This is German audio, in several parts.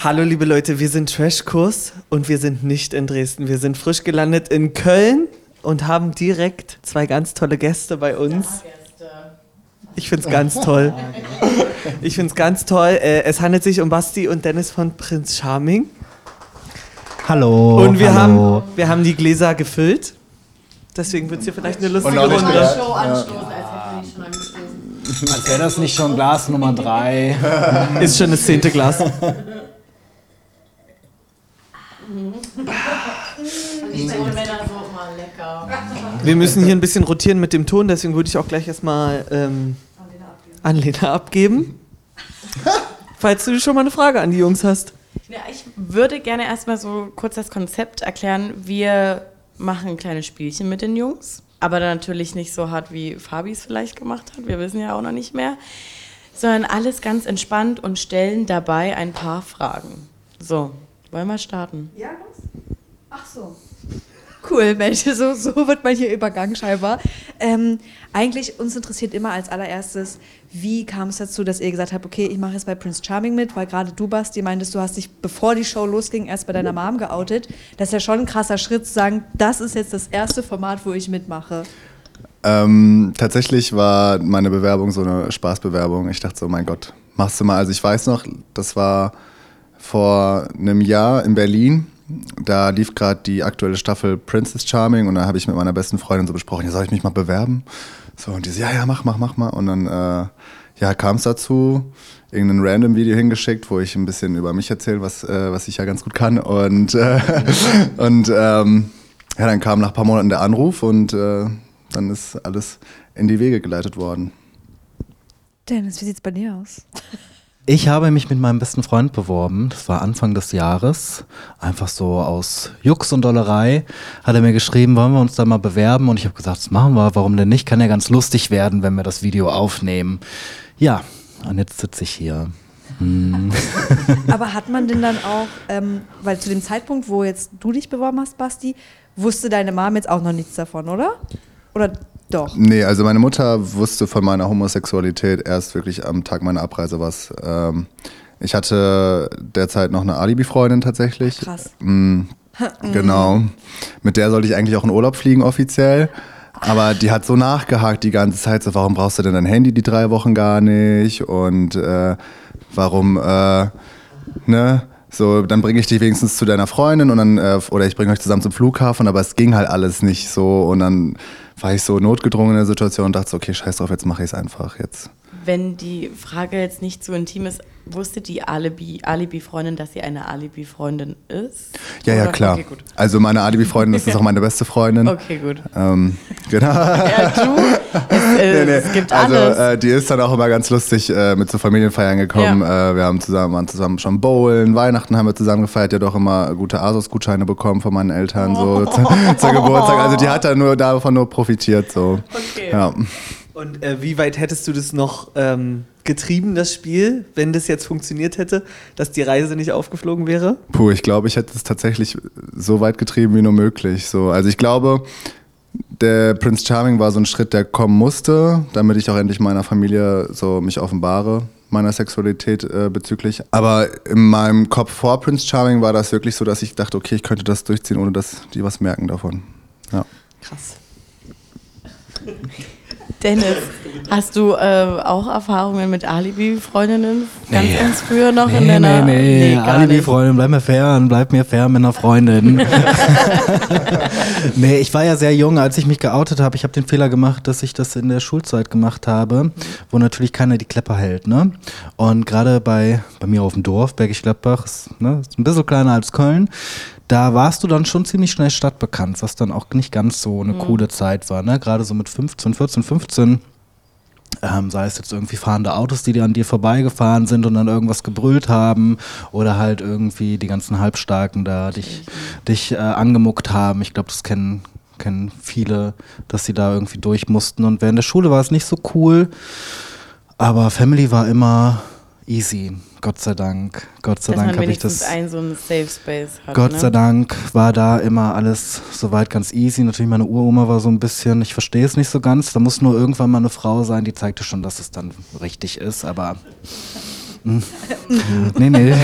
Hallo liebe Leute, wir sind Trashkurs und wir sind nicht in Dresden. Wir sind frisch gelandet in Köln und haben direkt zwei ganz tolle Gäste bei uns. Ich finde es ganz toll. Ich finde es ganz toll. Äh, es handelt sich um Basti und Dennis von Prinz Charming. Hallo. Und wir, hallo. Haben, wir haben die Gläser gefüllt. Deswegen wird es hier vielleicht eine lustige Runde. Show anstoßen, als hätten wir schon angestoßen. Als wäre das nicht schon Glas Nummer drei. Ist schon das zehnte Glas. Und ich finde Männer so immer lecker. Wir müssen hier ein bisschen rotieren mit dem Ton, deswegen würde ich auch gleich erstmal ähm, an Lena abgeben. Falls du schon mal eine Frage an die Jungs hast. Ja, ich würde gerne erstmal so kurz das Konzept erklären. Wir machen ein kleines Spielchen mit den Jungs, aber dann natürlich nicht so hart, wie Fabi es vielleicht gemacht hat. Wir wissen ja auch noch nicht mehr. Sondern alles ganz entspannt und stellen dabei ein paar Fragen. So, wollen wir starten? Ja, los. Ach so. Cool, Mensch, so, so wird man hier übergangen scheinbar. Ähm, eigentlich, uns interessiert immer als allererstes, wie kam es dazu, dass ihr gesagt habt, okay, ich mache jetzt bei Prince Charming mit, weil gerade du, Basti, meintest, du hast dich, bevor die Show losging, erst bei deiner Mom geoutet. Das ist ja schon ein krasser Schritt zu sagen, das ist jetzt das erste Format, wo ich mitmache. Ähm, tatsächlich war meine Bewerbung so eine Spaßbewerbung. Ich dachte so, mein Gott, machst du mal. Also ich weiß noch, das war vor einem Jahr in Berlin. Da lief gerade die aktuelle Staffel Princess Charming und da habe ich mit meiner besten Freundin so besprochen, ja, soll ich mich mal bewerben? So, und die so, ja, ja, mach, mach, mach mal. Und dann äh, ja, kam es dazu, irgendein random Video hingeschickt, wo ich ein bisschen über mich erzähle, was, äh, was ich ja ganz gut kann. Und, äh, und ähm, ja, dann kam nach ein paar Monaten der Anruf und äh, dann ist alles in die Wege geleitet worden. Dennis, wie sieht's bei dir aus? Ich habe mich mit meinem besten Freund beworben. Das war Anfang des Jahres. Einfach so aus Jux und Dollerei hat er mir geschrieben, wollen wir uns da mal bewerben? Und ich habe gesagt, das machen wir. Warum denn nicht? Kann ja ganz lustig werden, wenn wir das Video aufnehmen. Ja, und jetzt sitze ich hier. Hm. Aber hat man denn dann auch, ähm, weil zu dem Zeitpunkt, wo jetzt du dich beworben hast, Basti, wusste deine Mom jetzt auch noch nichts davon, oder? Oder doch? Nee, also meine Mutter wusste von meiner Homosexualität erst wirklich am Tag meiner Abreise was. Ähm, ich hatte derzeit noch eine Alibi-Freundin tatsächlich. Krass. Mm, genau. Mit der sollte ich eigentlich auch in Urlaub fliegen offiziell. Aber die hat so nachgehakt die ganze Zeit, so warum brauchst du denn dein Handy die drei Wochen gar nicht? Und äh, warum, äh, ne? So, dann bringe ich dich wenigstens zu deiner Freundin und dann, äh, oder ich bringe euch zusammen zum Flughafen, aber es ging halt alles nicht so. Und dann war ich so notgedrungen in der Situation und dachte so, okay, scheiß drauf, jetzt mache ich es einfach jetzt. Wenn die Frage jetzt nicht so intim ist, wusste die Alibi- Alibi-Freundin, dass sie eine Alibi-Freundin ist? Ja, ja, Oder- klar. Okay. Also meine Alibi-Freundin, das ist auch meine beste Freundin. Okay, gut. Ähm, genau. Ja, du, es, äh, es gibt also alles. äh, die ist dann auch immer ganz lustig äh, mit zu Familienfeiern gekommen. Äh, wir haben zusammen, waren zusammen schon bowlen, Weihnachten haben wir zusammen gefeiert, die hat auch immer gute Asos-Gutscheine bekommen von meinen Eltern so zu, zur Geburtstag. Also die hat dann nur davon nur profitiert so. Okay. Ja. Und äh, wie weit hättest du das noch ähm, getrieben, das Spiel, wenn das jetzt funktioniert hätte, dass die Reise nicht aufgeflogen wäre? Puh, ich glaube, ich hätte es tatsächlich so weit getrieben wie nur möglich. So, also ich glaube, der Prince Charming war so ein Schritt, der kommen musste, damit ich auch endlich meiner Familie so mich offenbare meiner Sexualität äh, bezüglich. Aber in meinem Kopf vor Prince Charming war das wirklich so, dass ich dachte, okay, ich könnte das durchziehen, ohne dass die was merken davon. Ja. Krass. Dennis, hast du äh, auch Erfahrungen mit Alibi-Freundinnen? Ganz, Nee. ganz früher noch in Nee, deiner... nee, nee, gar Alibi-Freundin, bleib mir fern, bleib mir fern mit einer Freundin. nee, ich war ja sehr jung, als ich mich geoutet habe. Ich habe den Fehler gemacht, dass ich das in der Schulzeit gemacht habe, wo natürlich keiner die Klepper hält. Ne? Und gerade bei, bei mir auf dem Dorf, Bergisch Gladbach, ist, ne, ist ein bisschen kleiner als Köln, da warst du dann schon ziemlich schnell stadtbekannt, was dann auch nicht ganz so eine coole Zeit war. Ne? Gerade so mit 15, 14, 15 ähm, sei es jetzt irgendwie fahrende Autos, die an dir vorbeigefahren sind und dann irgendwas gebrüllt haben oder halt irgendwie die ganzen Halbstarken da dich, dich äh, angemuckt haben. Ich glaube, das kennen, kennen viele, dass sie da irgendwie durch mussten. Und während der Schule war es nicht so cool, aber Family war immer easy. Gott sei Dank. Gott sei Dass Dank habe ich das. einen so einen Safe Space hat. Gott ne? sei Dank war da immer alles soweit ganz easy. Natürlich, meine Uroma war so ein bisschen, ich verstehe es nicht so ganz. Da muss nur irgendwann mal eine Frau sein, die zeigte schon, dass es dann richtig ist. Aber Nee, nee.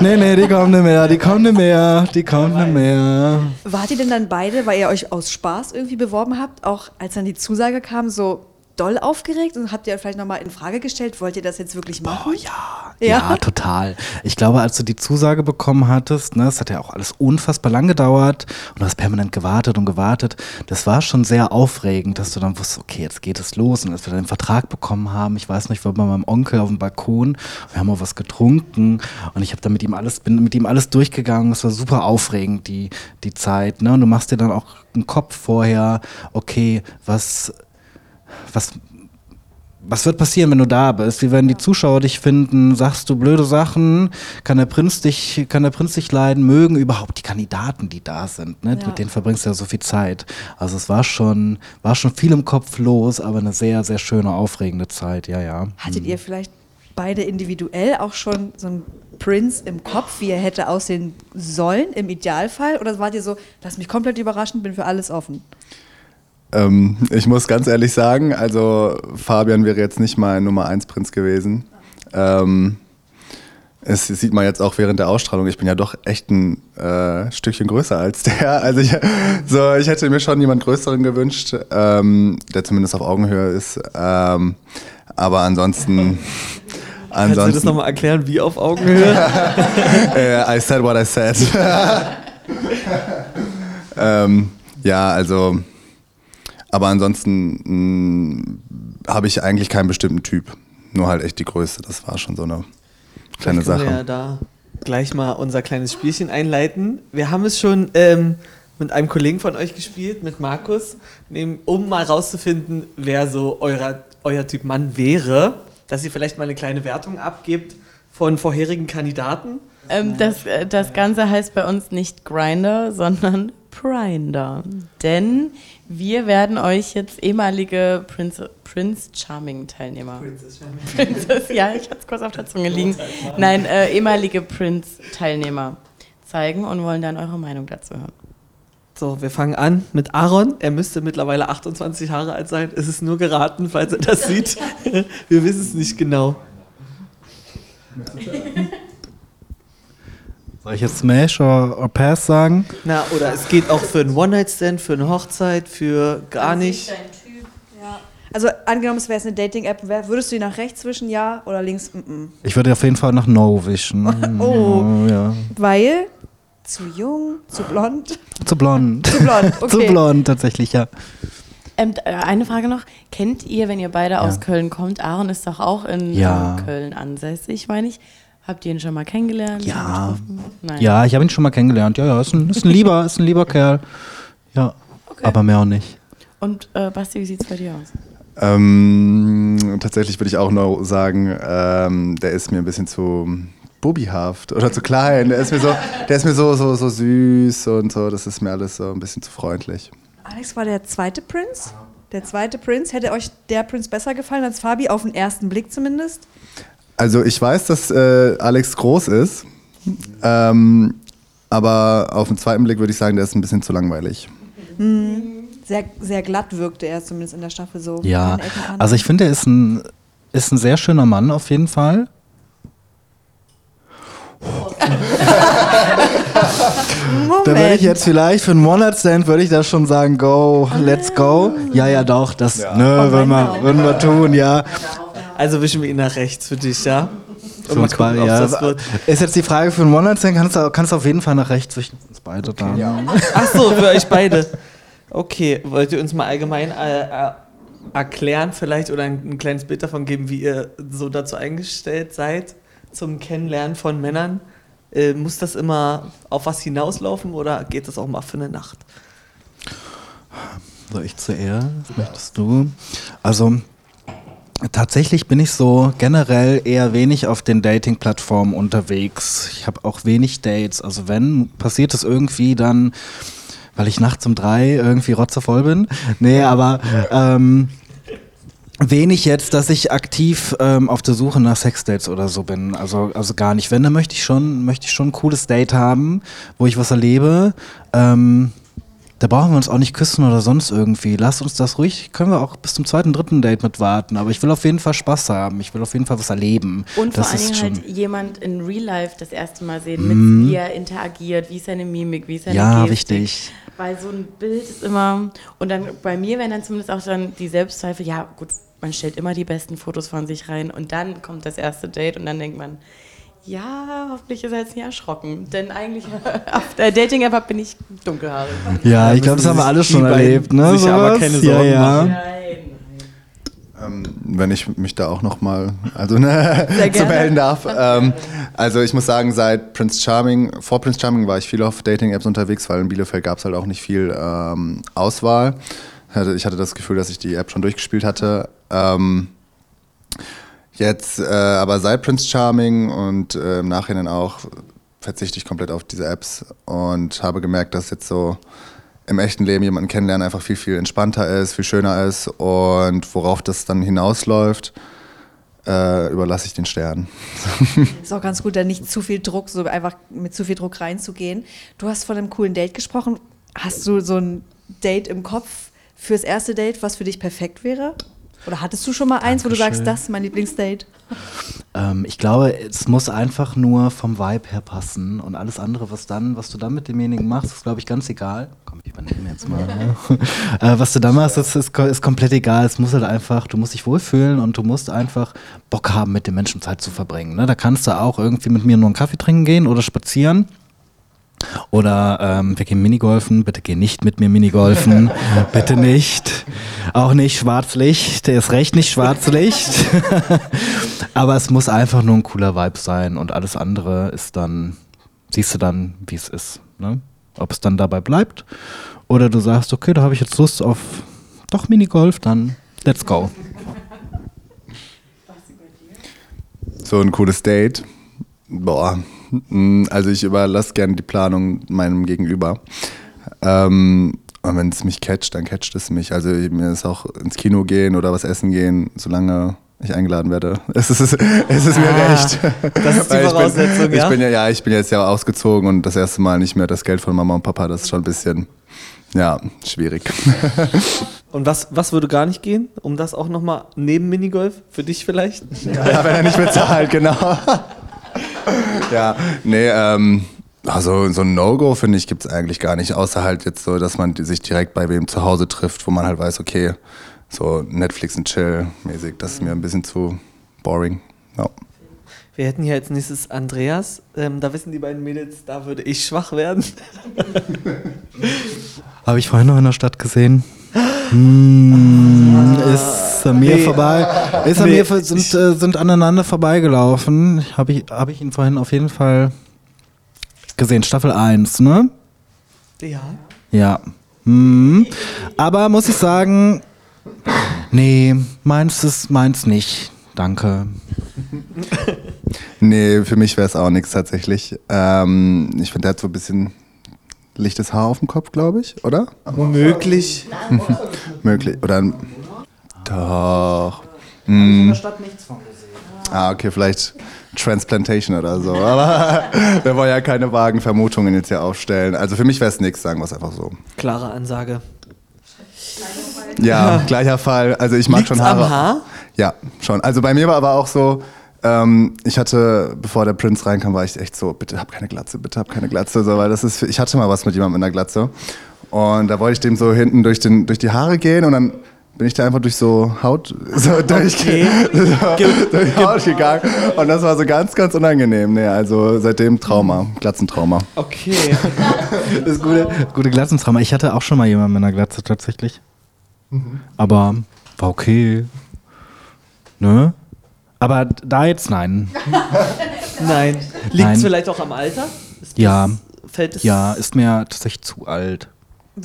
nee, nee, die kommen nicht mehr, die kommen nicht mehr, die kommen nicht mehr. Wart ihr denn dann beide, weil ihr euch aus Spaß irgendwie beworben habt, auch als dann die Zusage kam, so doll aufgeregt und habt ihr vielleicht nochmal in Frage gestellt, wollt ihr das jetzt wirklich machen? Oh ja. Ja? ja. total. Ich glaube, als du die Zusage bekommen hattest, ne, es hat ja auch alles unfassbar lang gedauert und du hast permanent gewartet und gewartet. Das war schon sehr aufregend, dass du dann wusstest, okay, jetzt geht es los und als wir dann den Vertrag bekommen haben, ich weiß nicht, ich war bei meinem Onkel auf dem Balkon, wir haben auch was getrunken und ich habe dann mit ihm alles, bin mit ihm alles durchgegangen. Es war super aufregend, die, die Zeit. Ne? Und du machst dir dann auch einen Kopf vorher, okay, was was, was wird passieren, wenn du da bist? Wie werden die Zuschauer dich finden? Sagst du blöde Sachen? Kann der Prinz dich, kann der Prinz dich leiden? Mögen überhaupt die Kandidaten, die da sind? Ne? Ja. Mit denen verbringst du ja so viel Zeit. Also es war schon, war schon viel im Kopf los, aber eine sehr, sehr schöne, aufregende Zeit, ja, ja. Hattet ihr vielleicht beide individuell auch schon so einen Prince im Kopf, wie er hätte aussehen sollen, im Idealfall? Oder wart ihr so, lass mich komplett überraschen, bin für alles offen? Ähm, ich muss ganz ehrlich sagen, also Fabian wäre jetzt nicht mein Nummer 1 Prinz gewesen. Ähm, es sieht man jetzt auch während der Ausstrahlung, ich bin ja doch echt ein äh, Stückchen größer als der. Also ich, so, ich hätte mir schon jemand Größeren gewünscht, ähm, der zumindest auf Augenhöhe ist. Ähm, aber ansonsten... Kannst du das nochmal erklären, wie auf Augenhöhe? äh, I said what I said. ähm, ja, also, aber ansonsten habe ich eigentlich keinen bestimmten Typ. Nur halt echt die Größe. Das war schon so eine kleine Sache. wir ja da gleich mal unser kleines Spielchen einleiten. Wir haben es schon ähm, mit einem Kollegen von euch gespielt, mit Markus, um mal rauszufinden, wer so euer, euer Typ Mann wäre. Dass ihr vielleicht mal eine kleine Wertung abgebt von vorherigen Kandidaten. Ähm, das, äh, das Ganze heißt bei uns nicht Grinder, sondern Prinder. Denn wir werden euch jetzt ehemalige Prince, Prince Charming Teilnehmer. Princess, ja, ich hatte es kurz auf der Zunge liegen. Nein, äh, ehemalige Prince Teilnehmer zeigen und wollen dann eure Meinung dazu hören. So, wir fangen an mit Aaron. Er müsste mittlerweile 28 Jahre alt sein. Es ist nur geraten, falls er das sieht. Wir wissen es nicht genau. Soll ich jetzt Smash oder, oder Pass sagen? Na, oder es geht auch für einen One-Night-Stand, für eine Hochzeit, für gar nicht. Also angenommen, es wäre jetzt eine Dating-App, würdest du die nach rechts wischen, ja oder links? Mm -mm. Ich würde auf jeden Fall nach No wischen. Oh. Ja. Weil zu jung, zu blond, Zu blond. zu blond. Okay. Zu blond, tatsächlich, ja. Ähm, äh, eine Frage noch. Kennt ihr, wenn ihr beide aus Köln kommt, Aaron ist doch auch in Ja. Köln ansässig, meine ich. Habt ihr ihn schon mal kennengelernt? Ja. Ja, ich habe ihn schon mal kennengelernt. Ja, ja, ist ein, ist ein lieber, ist ein lieber Kerl. Ja, aber mehr auch nicht. Und äh, Basti, wie sieht es bei dir aus? Ähm, tatsächlich würde ich auch noch sagen, ähm, der ist mir ein bisschen zu bubihaft oder zu klein. Der ist mir so, der ist mir so, so, so süß und so. Das ist mir alles so ein bisschen zu freundlich. Alex war der zweite Prinz. Der zweite Prinz. Hätte euch der Prinz besser gefallen als Fabi, auf den ersten Blick zumindest? Also ich weiß, dass äh, Alex groß ist, ähm, aber auf den zweiten Blick würde ich sagen, der ist ein bisschen zu langweilig. Sehr, sehr glatt wirkte er zumindest in der Staffel so. Ja, also ich finde, er ist ein, ist ein sehr schöner Mann auf jeden Fall. Moment. Da würde ich jetzt vielleicht für einen One-Night-Stand würde ich da schon sagen, go, let's go. Ja, ja, doch, das Oh ne, würden, wir, würden wir tun, ja. Also wischen wir ihn nach rechts für dich, ja? Für Und mal uns beide, gucken, ja. ob das wird. Ist jetzt die Frage für einen One-Night-Stand, kannst du kannst du auf jeden Fall nach rechts zwischen uns beide da. Ach so, für euch beide. Okay, wollt ihr uns mal allgemein äh, äh, erklären vielleicht oder ein, ein kleines Bild davon geben, wie ihr so dazu eingestellt seid zum Kennenlernen von Männern? Äh, muss das immer auf was hinauslaufen oder geht das auch mal für eine Nacht? Soll ich zuerst? Möchtest du? Also tatsächlich bin ich so generell eher wenig auf den Dating-Plattformen unterwegs. Ich habe auch wenig Dates. Also wenn passiert es irgendwie dann, weil ich nachts um drei irgendwie rotzevoll bin. Nee, aber ähm, wenig jetzt, dass ich aktiv ähm, auf der Suche nach Sexdates oder so bin. Also, also gar nicht. Wenn, dann möchte ich schon, möchte ich schon ein cooles Date haben, wo ich was erlebe. Ähm, da brauchen wir uns auch nicht küssen oder sonst irgendwie. Lass uns das ruhig, können wir auch bis zum zweiten, dritten Date mit warten. Aber ich will auf jeden Fall Spaß haben. Ich will auf jeden Fall was erleben. Und vor das allen ist Dingen halt jemand in Real Life das erste Mal sehen, mit wie er interagiert, wie ist seine Mimik, wie ist seine Ja, Gestik. wichtig. Weil so ein Bild ist immer, und dann bei mir wären dann zumindest auch dann die Selbstzweifel, ja gut, man stellt immer die besten Fotos von sich rein und dann kommt das erste Date und dann denkt man, ja, hoffentlich ist er jetzt nicht erschrocken. Denn eigentlich auf der Dating-App bin ich dunkelhaarig. Ja, ich glaube, das haben wir alle schon erlebt, ne? sich aber keine ja, Sorgen ja. machen. Nein. Ähm, wenn ich mich da auch noch mal also ne, zu melden darf. Ähm, also ich muss sagen, seit Prince Charming, vor Prince Charming war ich viel auf Dating-Apps unterwegs, weil in Bielefeld gab es halt auch nicht viel ähm, Auswahl. Ich hatte, ich hatte das Gefühl, dass ich die App schon durchgespielt hatte. Jetzt äh, aber seit Prince Charming und äh, im Nachhinein auch verzichte ich komplett auf diese Apps und habe gemerkt, dass jetzt so im echten Leben jemanden kennenlernen einfach viel, viel entspannter ist, viel schöner ist und worauf das dann hinausläuft, äh, überlasse ich den Sternen. Ist auch ganz gut, da nicht zu viel Druck, so einfach mit zu viel Druck reinzugehen. Du hast von einem coolen Date gesprochen. Hast du so ein Date im Kopf fürs erste Date, was für dich perfekt wäre? Oder hattest du schon mal eins, wo du sagst, Dankeschön. das ist mein Lieblingsdate? Ähm, ich glaube, es muss einfach nur vom Vibe her passen und alles andere, was dann, was du dann mit demjenigen machst, ist glaube ich ganz egal. Komm, ich übernehme jetzt mal. Ne? äh, was du dann machst, ist, ist, ist komplett egal. Es muss halt einfach, du musst dich wohlfühlen und du musst einfach Bock haben, mit den Menschen Zeit zu verbringen. Ne? Da kannst du auch irgendwie mit mir nur einen Kaffee trinken gehen oder spazieren. Oder ähm, wir gehen Minigolfen. Bitte geh nicht mit mir Minigolfen. Bitte nicht. Auch nicht Schwarzlicht. Der ist recht nicht Schwarzlicht. Aber es muss einfach nur ein cooler Vibe sein und alles andere ist dann, siehst du dann, wie es ist. Ne? Ob es dann dabei bleibt oder du sagst, okay, da habe ich jetzt Lust auf doch Minigolf, dann let's go. So ein cooles Date. Boah. Mm, Also ich überlasse gerne die Planung meinem Gegenüber. Ähm, und wenn es mich catcht, dann catcht es mich. Also mir ist auch ins Kino gehen oder was essen gehen, solange ich eingeladen werde. Es ist, es ist mir recht. Das ist die ich Voraussetzung, bin, ja? Ich bin ja, ja, ich bin jetzt ja ausgezogen und das erste Mal nicht mehr das Geld von Mama und Papa. Das ist schon ein bisschen, ja, schwierig. Und was, was würde gar nicht gehen? Um das auch nochmal neben Minigolf? Für dich vielleicht? Ja, wenn er nicht bezahlt, genau. ja, nee, ähm, also so ein No-Go, finde ich, gibt es eigentlich gar nicht. Außer halt jetzt so, dass man sich direkt bei wem zu Hause trifft, wo man halt weiß, okay, so Netflix und Chill-mäßig, das ist mir ein bisschen zu boring. Ja. Wir hätten hier als nächstes Andreas. Ähm, da wissen die beiden Mädels, da würde ich schwach werden. Habe ich vorhin noch in der Stadt gesehen. Hm, ist an mir Nee. vorbei. Ist an Nee, mir sind, äh, sind aneinander vorbeigelaufen. Habe ich, hab ich ihn vorhin auf jeden Fall gesehen. Staffel 1, ne? Ja. Ja. Hm. Aber muss ich sagen, nee, meins ist meins nicht. Danke. Nee, für mich wäre es auch nichts tatsächlich. Ähm, ich finde, der hat so ein bisschen lichtes Haar auf dem Kopf, glaube ich, oder? Möglich. Möglich. Oder ein, doch. Hm. Ah, okay, vielleicht Transplantation oder so. Aber wir wollen ja keine vagen Vermutungen jetzt hier aufstellen. Also für mich wäre es nichts, sagen wir es einfach so. Klare Ansage. Ja, gleicher Fall. Also ich mag Liegt's schon Haare. am Haar? Ja, schon. Also bei mir war aber auch so, ähm, ich hatte, bevor der Prinz reinkam, war ich echt so, bitte hab keine Glatze, bitte hab keine Glatze. So, weil das ist, ich hatte mal was mit jemandem mit einer Glatze. Und da wollte ich dem so hinten durch, den, durch die Haare gehen und dann bin ich da einfach durch so Haut so durch, so, durch Haut gegangen. Und das war so ganz, ganz unangenehm. Nee, also seitdem Trauma, Glatzentrauma. Okay. Das ist gute, gute Glatzentrauma. Ich hatte auch schon mal jemanden mit einer Glatze tatsächlich. Aber war okay. Ne? Aber da jetzt nein. Nein. Liegt es vielleicht auch am Alter? Ist das- Ja. Fällt es? Ja, ist mir tatsächlich zu alt.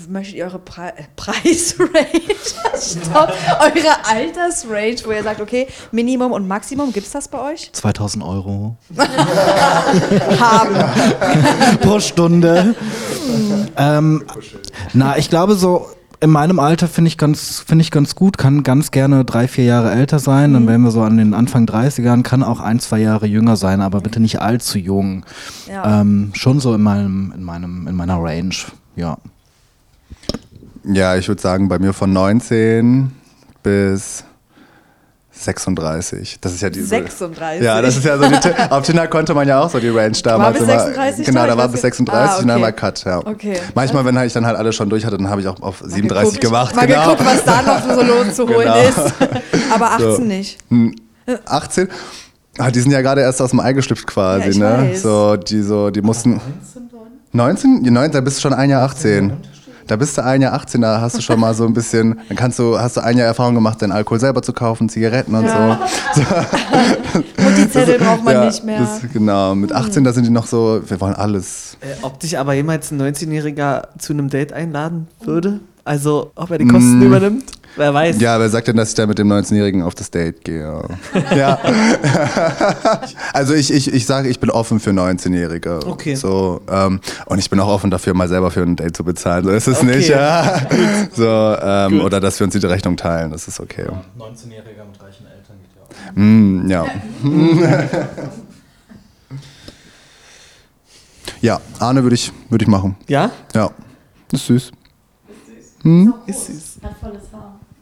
Möchtet ihr eure Pre äh, Preisrange, stopp, eure Altersrange, wo ihr sagt, okay, Minimum und Maximum, gibt es das bei euch? 2000 Euro Haben. pro Stunde. ähm, na, ich glaube so, in meinem Alter finde ich, ganz, finde ich ganz gut, kann ganz gerne drei, vier Jahre älter sein. Dann wären wir so an den Anfang 30ern, kann auch ein, zwei Jahre jünger sein, aber bitte nicht allzu jung. Ja. Ähm, schon so in meinem, in meinem, in meiner Range, ja. Ja, ich würde sagen, bei mir von 19 bis 36. Das ist ja diese. 36? Ja, das ist ja so die. Auf Tinder konnte man ja auch so die Range damals bis immer. 36 Genau, da? war bis nicht. 36 Ah, und dann okay. war Cut, ja. Okay. Manchmal, wenn ich dann halt alles schon durch hatte, dann habe ich auch auf 37 gemacht. Mal genau. geguckt, was da noch so lohnt zu holen Genau. ist. Aber 18 So. nicht. 18? Ah, die sind ja gerade erst aus dem Ei geschlüpft quasi, Ja, ich ne? weiß. So, die so, die mussten. 19? Ja, 19? Da bist du schon ein Jahr 18. Da bist du ein Jahr 18, da hast du schon mal so ein bisschen, dann kannst du, hast du ein Jahr Erfahrung gemacht, den Alkohol selber zu kaufen, Zigaretten und Ja. so. Und die Zettel braucht man ja, nicht mehr. Das, genau, mit 18, da sind die noch so, wir wollen alles. Äh, ob dich aber jemals ein 19-Jähriger zu einem Date einladen würde? Also, ob er die Kosten Mm. übernimmt? Wer weiß. Ja, wer sagt denn, dass ich da mit dem 19-Jährigen auf das Date gehe? ja. also ich, ich, ich sage, ich bin offen für 19-Jährige. Okay. So, ähm, und ich bin auch offen dafür, mal selber für ein Date zu bezahlen. So ist es Okay. nicht, ja. So, ähm, oder dass wir uns die Rechnung teilen, das ist okay. 19-Jähriger mit reichen Eltern geht ja auch. Mm, ja. ja, Arne würde ich, würd ich machen. Ja? Ja. Ist süß. Ist süß. Hat volles.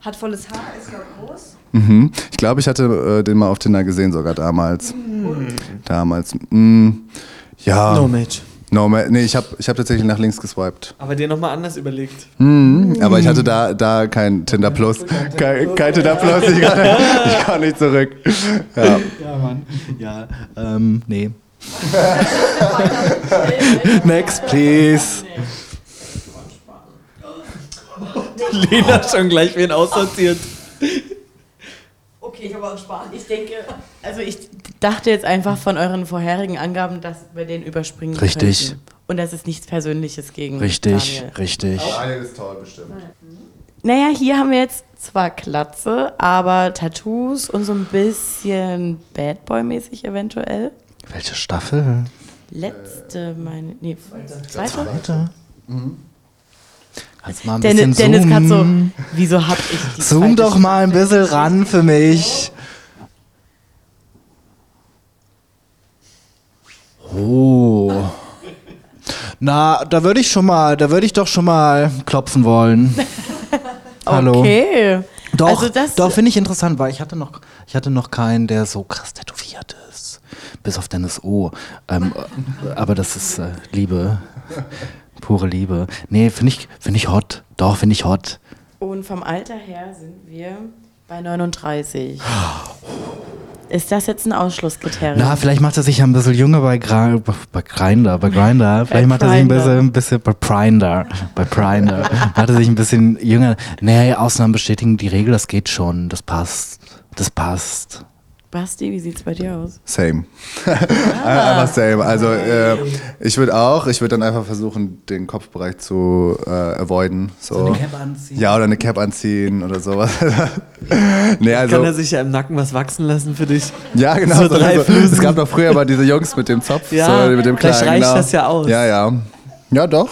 Hat volles Haar, ist ja groß. Mhm. Ich glaube, ich hatte äh, den mal auf Tinder gesehen, sogar damals. Damals. Mm, ja. No match. No, ma- nee, ich habe ich hab tatsächlich nach links geswiped. Aber dir nochmal anders überlegt. Mhm. Aber ich hatte da, da kein Tinder Plus. Kein, kein Tinder Plus. Ich kann, ich kann nicht zurück. Ja. Ja, Mann. Ja, ähm, nee. Next, please. Lena schon gleich wen aussortiert. Okay, ich habe auch Spaß. Ich denke, also ich dachte jetzt einfach von euren vorherigen Angaben, dass wir den überspringen Richtig. könnten. Und das ist nichts Persönliches gegen Richtig, Daniel. richtig. Daniel ist toll, bestimmt. Naja, hier haben wir jetzt zwar Glatze, aber Tattoos und so ein bisschen Bad Boy-mäßig eventuell. Welche Staffel? Letzte, meine. Nee, zweite? Warte. Kannst mal ein Dennis, bisschen Dennis gerade so, zoomen. wieso hab ich die Zoom doch mal ein bisschen ran für mich. Oh. Na, da würde ich schon mal, da würde ich doch schon mal klopfen wollen. Hallo. Okay. Doch, Also doch finde ich interessant, weil ich hatte noch, ich hatte noch keinen, der so krass tätowiert ist. Bis auf Dennis O. Ähm, äh, aber das ist äh, Liebe. Pure Liebe. Nee, finde ich, finde ich hot. Doch, finde ich hot. Und vom Alter her sind wir bei 39. Ist das jetzt ein Ausschlusskriterium? Na, vielleicht macht er sich ja ein bisschen jünger bei, Gra bei Grindr, bei Grindr. Vielleicht macht er sich ein bisschen, ein bisschen bei Prinder, bei Prinder. macht er sich ein bisschen jünger. Nee, Ausnahmen bestätigen die Regel, das geht schon, das passt. Das passt. Basti, wie sieht's bei dir aus? Same. einfach same. Also äh, ich würde auch, ich würde dann einfach versuchen, den Kopfbereich zu äh, avoiden. So. anziehen. Ja, oder eine Cap anziehen oder sowas. nee, also, Kann er sich ja im Nacken was wachsen lassen für dich? ja, genau. so So drei so, Flusen. es gab doch früher mal diese Jungs mit dem Zopf, Ja, so, mit dem vielleicht kleinen. reicht genau. das ja aus. Ja, ja. Ja, doch.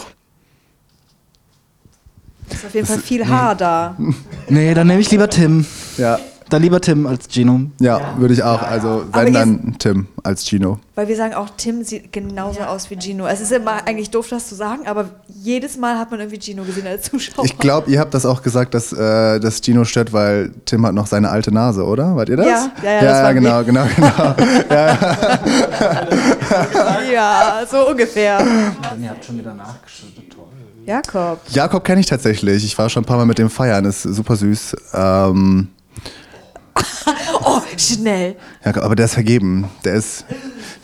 Ist auf jeden Fall viel Haar da. Nee, dann nehme ich lieber Tim. Ja, Dann lieber Tim als Gino. ja, würde ich auch. Also wenn dann Tim als Gino. Weil wir sagen auch, Tim sieht genauso aus wie Gino. Es ist immer eigentlich doof, das zu sagen, aber jedes Mal hat man irgendwie Gino gesehen als Zuschauer. Ich glaube, ihr habt das auch gesagt, dass äh, das Gino stört, weil Tim hat noch seine alte Nase, oder? Wart ihr das? Ja, ja, ja, ja, das waren genau, genau, genau. ja, so ungefähr. Ihr habt schon wieder nachgeschüttet. Toll. Jakob. Jakob kenne ich tatsächlich. Ich war schon ein paar Mal mit dem feiern, ist super süß. Ähm, Oh, schnell. Jakob, aber der ist vergeben. Der ist,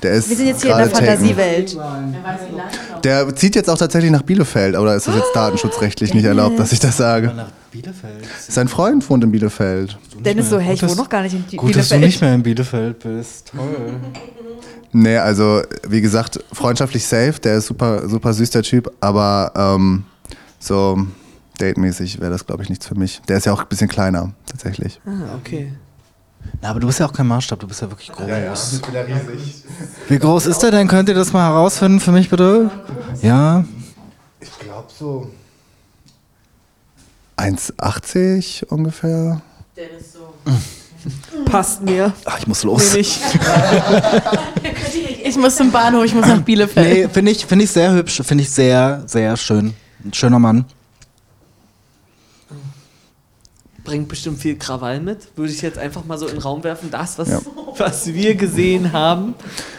der ist. Wir sind jetzt hier in der. Fantasiewelt. Der zieht jetzt auch tatsächlich nach Bielefeld, oder ist das jetzt datenschutzrechtlich nicht erlaubt, dass ich das sage? Nach Bielefeld. Sein Freund wohnt in Bielefeld. Dennis so, hey, ich wohne dass- noch gar nicht in die Gut, dass du Bielefeld. nicht mehr in Bielefeld bist. Toll. Nee, also wie gesagt, freundschaftlich safe, der ist super, super süß, der Typ, aber ähm, so datemäßig wäre das, glaube ich, nichts für mich. Der ist ja auch ein bisschen kleiner, tatsächlich. Ah, okay. Na, aber du bist ja auch kein Maßstab, du bist ja wirklich groß. Wie groß ist der denn? Könnt ihr das mal herausfinden für mich bitte? Ja. Ich glaube so 1,80 ungefähr. Dennis so. Passt mir. Ach, ich muss los. Nee. Ich muss zum Bahnhof, ich muss nach Bielefeld. Nee, finde ich, find ich sehr hübsch, finde ich sehr, sehr schön. Ein schöner Mann. Bringt bestimmt viel Krawall mit. Würde ich jetzt einfach mal so in den Raum werfen. Das, was, Ja. was wir gesehen haben.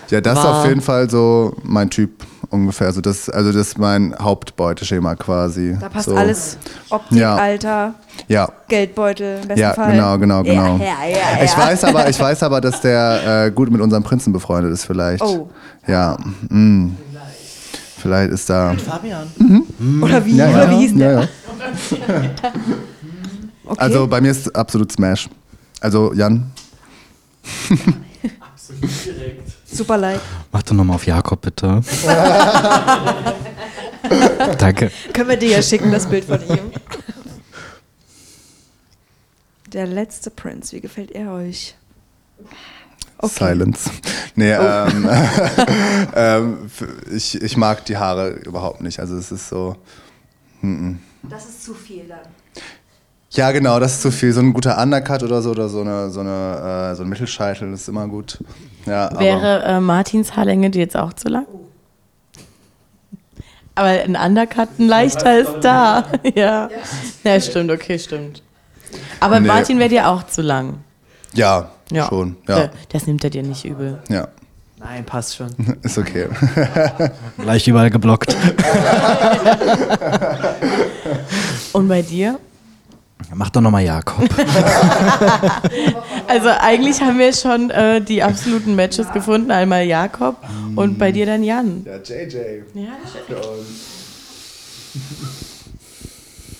Ja, das ist auf jeden Fall so mein Typ ungefähr. Also das, also das ist mein Hauptbeuteschema quasi. Da passt so. alles. Optik, Ja. Alter, Ja, Geldbeutel, im besten ja, Fall. genau, genau, genau. Ja, ja, ja, Ich weiß aber, ich weiß aber, dass der äh, gut mit unserem Prinzen befreundet ist vielleicht. Oh. Ja, mm. vielleicht ist da. Fabian. Oder wie? Ja, Oder wie hieß ja, der? Okay. Also bei mir ist absolut Smash. Also Jan, Super leid. Mach doch nochmal auf Jakob, bitte. Danke. Können wir dir ja schicken, das Bild von ihm. Der letzte Prince, wie gefällt er euch? Okay. Silence. Nee, ähm, ähm, f- ich, ich mag die Haare überhaupt nicht. Also es ist so. Das ist zu viel dann. Ja, genau, das ist zu viel. So ein guter Undercut oder so oder so eine, so eine äh, so ein Mittelscheitel ist immer gut. Ja, aber Wäre äh, Martins Haarlänge dir jetzt auch zu lang? Aber ein Undercut, ein leichter ist da. ja. ja, stimmt, okay, stimmt. Aber Nee. Martin wäre dir auch zu lang. ja, Ja. schon. Ja, Das nimmt er dir nicht übel. ja, Nein, passt schon. ist okay. Gleich überall geblockt. Und bei dir? Mach doch nochmal Jakob. Also eigentlich haben wir schon äh, die absoluten Matches gefunden. Einmal Jakob und bei dir dann Jan. Ja, JJ. Ja,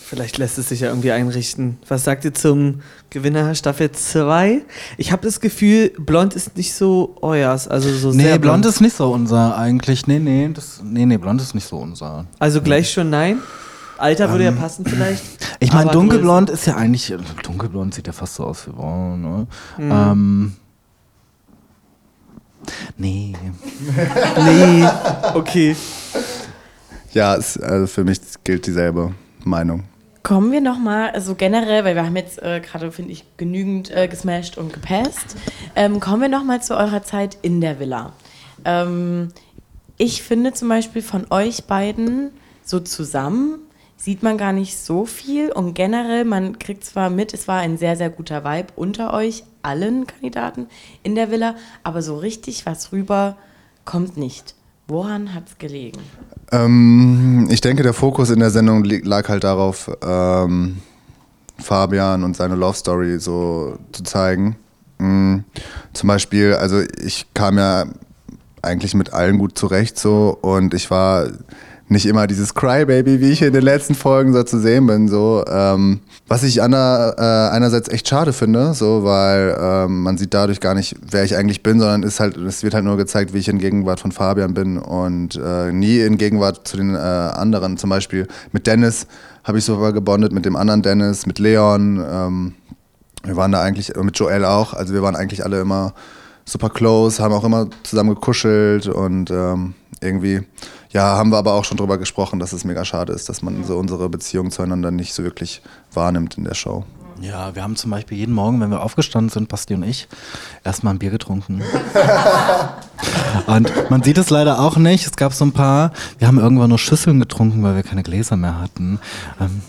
Vielleicht lässt es sich ja irgendwie einrichten. Was sagt ihr zum Gewinner Staffel 2? Ich habe das Gefühl, blond ist nicht so euers. Also so Nee, sehr blond ist nicht so unser eigentlich. Nee, nee, das, nee, nee, blond ist nicht so unser. Also gleich schon nein? Alter würde ja passen vielleicht. Ich meine, dunkelblond ist ja eigentlich, äh, dunkelblond sieht ja fast so aus wie braun, ne? Mhm. Ähm, nee. Nee, okay. Ja, es, also für mich gilt dieselbe Meinung. Kommen wir nochmal, also generell, weil wir haben jetzt äh, gerade, finde ich, genügend äh, gesmashed und gepasst. Ähm, kommen wir nochmal zu eurer Zeit in der Villa. Ähm, ich finde zum Beispiel von euch beiden so zusammen sieht man gar nicht so viel und generell, man kriegt zwar mit, es war ein sehr, sehr guter Vibe unter euch, allen Kandidaten in der Villa, aber so richtig was rüber kommt nicht. Woran hat es gelegen? Ähm, ich denke, der Fokus in der Sendung lag halt darauf, ähm, Fabian und seine Love Story so zu zeigen. Mm, zum Beispiel, also ich kam ja eigentlich mit allen gut zurecht so und ich war nicht immer dieses Crybaby, wie ich in den letzten Folgen so zu sehen bin. So, ähm, was ich ander, äh, einerseits echt schade finde, so, weil ähm, man sieht dadurch gar nicht, wer ich eigentlich bin, sondern ist halt, es wird halt nur gezeigt, wie ich in Gegenwart von Fabian bin und äh, nie in Gegenwart zu den äh, anderen. Zum Beispiel mit Dennis habe ich super gebondet, mit dem anderen Dennis, mit Leon. Ähm, wir waren da eigentlich, mit Joel auch, also wir waren eigentlich alle immer super close, haben auch immer zusammen gekuschelt und ähm, irgendwie, ja, haben wir aber auch schon drüber gesprochen, dass es mega schade ist, dass man so unsere Beziehung zueinander nicht so wirklich wahrnimmt in der Show. Ja, wir haben zum Beispiel jeden Morgen, wenn wir aufgestanden sind, Basti und ich, erstmal ein Bier getrunken. und man sieht es leider auch nicht. Es gab so ein paar, wir haben irgendwann nur Schüsseln getrunken, weil wir keine Gläser mehr hatten. Ähm,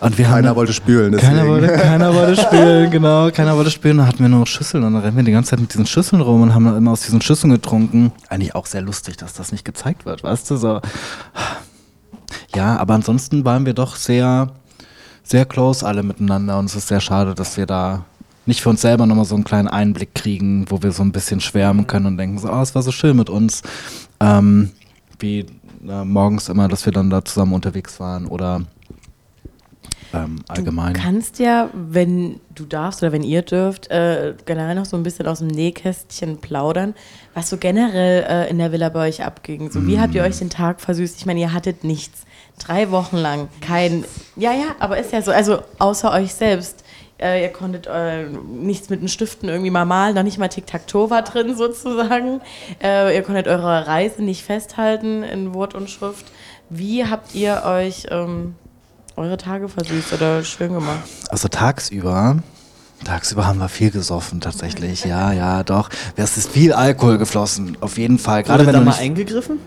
und wir Keiner haben, wollte spülen, deswegen. Keiner wollte, keiner wollte spielen, genau. Keiner wollte spielen. Dann hatten wir nur noch Schüsseln und dann rennen wir die ganze Zeit mit diesen Schüsseln rum und haben dann immer aus diesen Schüsseln getrunken. Eigentlich auch sehr lustig, dass das nicht gezeigt wird, weißt du? So. Ja, aber ansonsten waren wir doch sehr, sehr close alle miteinander und es ist sehr schade, dass wir da nicht für uns selber nochmal so einen kleinen Einblick kriegen, wo wir so ein bisschen schwärmen können und denken so, oh, es war so schön mit uns. Ähm, wie äh, morgens immer, dass wir dann da zusammen unterwegs waren oder ähm, allgemein. Du kannst ja, wenn du darfst oder wenn ihr dürft, äh, generell noch so ein bisschen aus dem Nähkästchen plaudern, was so generell äh, in der Villa bei euch abging. So, wie habt ihr euch den Tag versüßt? Ich meine, ihr hattet nichts. Drei Wochen lang kein. Ja, ja, aber ist ja so. Also, außer euch selbst. Äh, ihr konntet äh, nichts mit den Stiften irgendwie mal malen, noch nicht mal Tic-Tac-Toe war drin sozusagen. Äh, ihr konntet eure Reise nicht festhalten in Wort und Schrift. Wie habt ihr euch ähm, eure Tage versüßt oder schön gemacht? Also tagsüber, tagsüber haben wir viel gesoffen tatsächlich. Ja, ja, doch. Es ist viel Alkohol geflossen, auf jeden Fall. Gerade Wurde wenn da mal eingegriffen?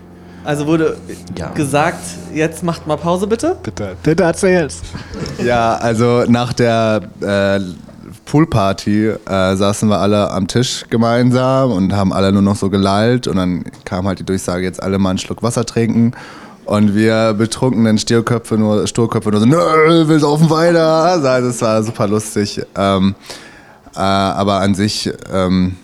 Also wurde Ja. gesagt, jetzt macht mal Pause bitte. Bitte, bitte erzähl's. Ja, also nach der äh, Poolparty äh, saßen wir alle am Tisch gemeinsam und haben alle nur noch so gelallt und dann kam halt die Durchsage, jetzt alle mal einen Schluck Wasser trinken. Und wir betrunkenen Stierköpfe nur, Sturköpfe nur so, nö, wir saufen weiter. Also es war super lustig. Ähm, äh, aber an sich ähm,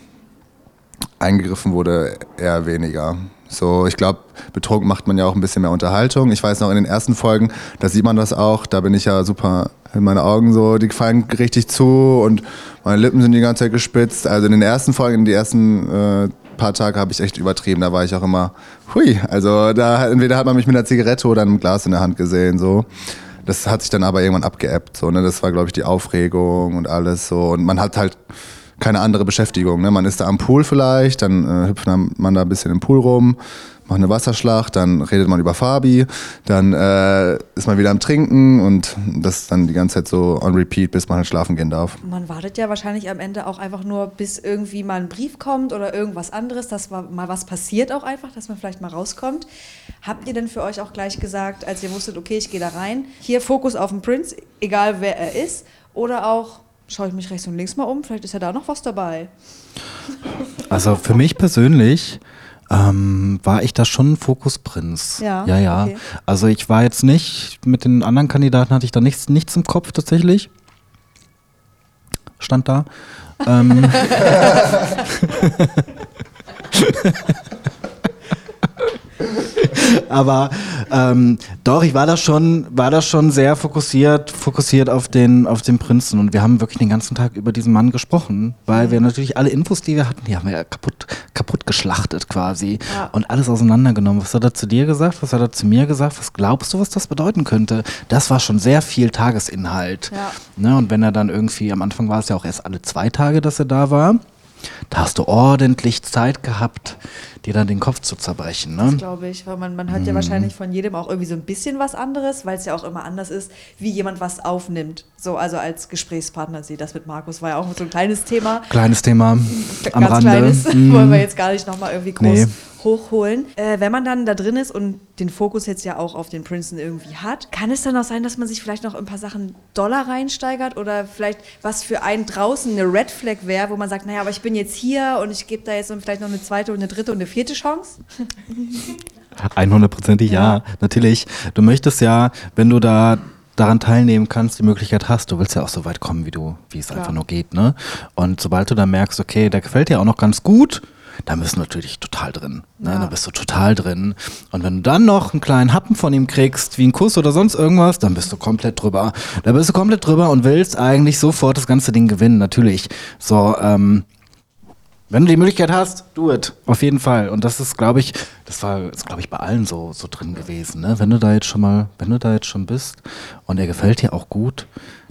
eingegriffen wurde eher weniger. So, ich glaube, betrunken macht man ja auch ein bisschen mehr Unterhaltung. Ich weiß noch, in den ersten Folgen, da sieht man das auch, da bin ich ja super in meine Augen so, die fallen richtig zu und meine Lippen sind die ganze Zeit gespitzt. Also in den ersten Folgen, in die ersten äh, paar Tage habe ich echt übertrieben. Da war ich auch immer, hui, also da entweder hat man mich mit einer Zigarette oder einem Glas in der Hand gesehen, so. Das hat sich dann aber irgendwann abgeebbt, so, ne? Das war, glaube ich, die Aufregung und alles so. Und man hat halt keine andere Beschäftigung. Ne? Man ist da am Pool vielleicht, dann äh, hüpft man da ein bisschen im Pool rum, macht eine Wasserschlacht, dann redet man über Fabi, dann äh, ist man wieder am Trinken und das dann die ganze Zeit so on repeat, bis man halt schlafen gehen darf. Man wartet ja wahrscheinlich am Ende auch einfach nur, bis irgendwie mal ein Brief kommt oder irgendwas anderes, dass mal was passiert auch einfach, dass man vielleicht mal rauskommt. Habt ihr denn für euch auch gleich gesagt, als ihr wusstet, okay, ich gehe da rein, hier Fokus auf den Prince, egal wer er ist, oder auch schaue ich mich rechts und links mal um, vielleicht ist ja da noch was dabei. Also für mich persönlich ähm, war ich da schon Fokusprinz. Ja, ja, ja. okay. Also ich war jetzt nicht, mit den anderen Kandidaten hatte ich da nichts, nichts im Kopf tatsächlich. Stand da. ähm, Aber ähm, doch, ich war da schon, war da schon sehr fokussiert, fokussiert auf den, auf den Prinzen. Und wir haben wirklich den ganzen Tag über diesen Mann gesprochen, weil wir natürlich alle Infos, die wir hatten, die haben wir ja kaputt, kaputt geschlachtet quasi Ja. und alles auseinandergenommen. Was hat er zu dir gesagt? Was hat er zu mir gesagt? Was glaubst du, was das bedeuten könnte? Das war schon sehr viel Tagesinhalt. Ja. Ne? Und wenn er dann irgendwie, am Anfang war es ja auch erst alle zwei Tage, dass er da war. Da hast du ordentlich Zeit gehabt, dir dann den Kopf zu zerbrechen. Ne? Das glaube ich, weil man, man hört ja wahrscheinlich von jedem auch irgendwie so ein bisschen was anderes, weil es ja auch immer anders ist, wie jemand was aufnimmt. So, also als Gesprächspartner sie. Das mit Markus war ja auch so ein kleines Thema. Kleines Thema am ganz Rande. kleines, Mm. wollen wir jetzt gar nicht nochmal irgendwie groß Nee. Hochholen. Äh, wenn man dann da drin ist und den Fokus jetzt ja auch auf den Prinzen irgendwie hat, kann es dann auch sein, dass man sich vielleicht noch ein paar Sachen Dollar reinsteigert oder vielleicht was für einen draußen eine Red Flag wäre, wo man sagt, naja, aber ich bin jetzt hier und ich gebe da jetzt vielleicht noch eine zweite und eine dritte und eine vierte Chance? 100%ig ja. natürlich. Du möchtest ja, wenn du da daran teilnehmen kannst, die Möglichkeit hast, du willst ja auch so weit kommen, wie du, wie es Klar. einfach nur geht, ne? Und sobald du dann merkst, okay, der gefällt dir auch noch ganz gut, dann bist du natürlich total drin. Ne? Ja. Dann bist du total drin. Und wenn du dann noch einen kleinen Happen von ihm kriegst, wie einen Kuss oder sonst irgendwas, dann bist du komplett drüber. Da bist du komplett drüber und willst eigentlich sofort das ganze Ding gewinnen, natürlich. So, ähm, wenn du die Möglichkeit hast, do it. Auf jeden Fall. Und das ist, glaube ich, das war, ist, glaube ich, bei allen so, so drin gewesen. Ne? Wenn du da jetzt schon mal, wenn du da jetzt schon bist und er gefällt dir auch gut,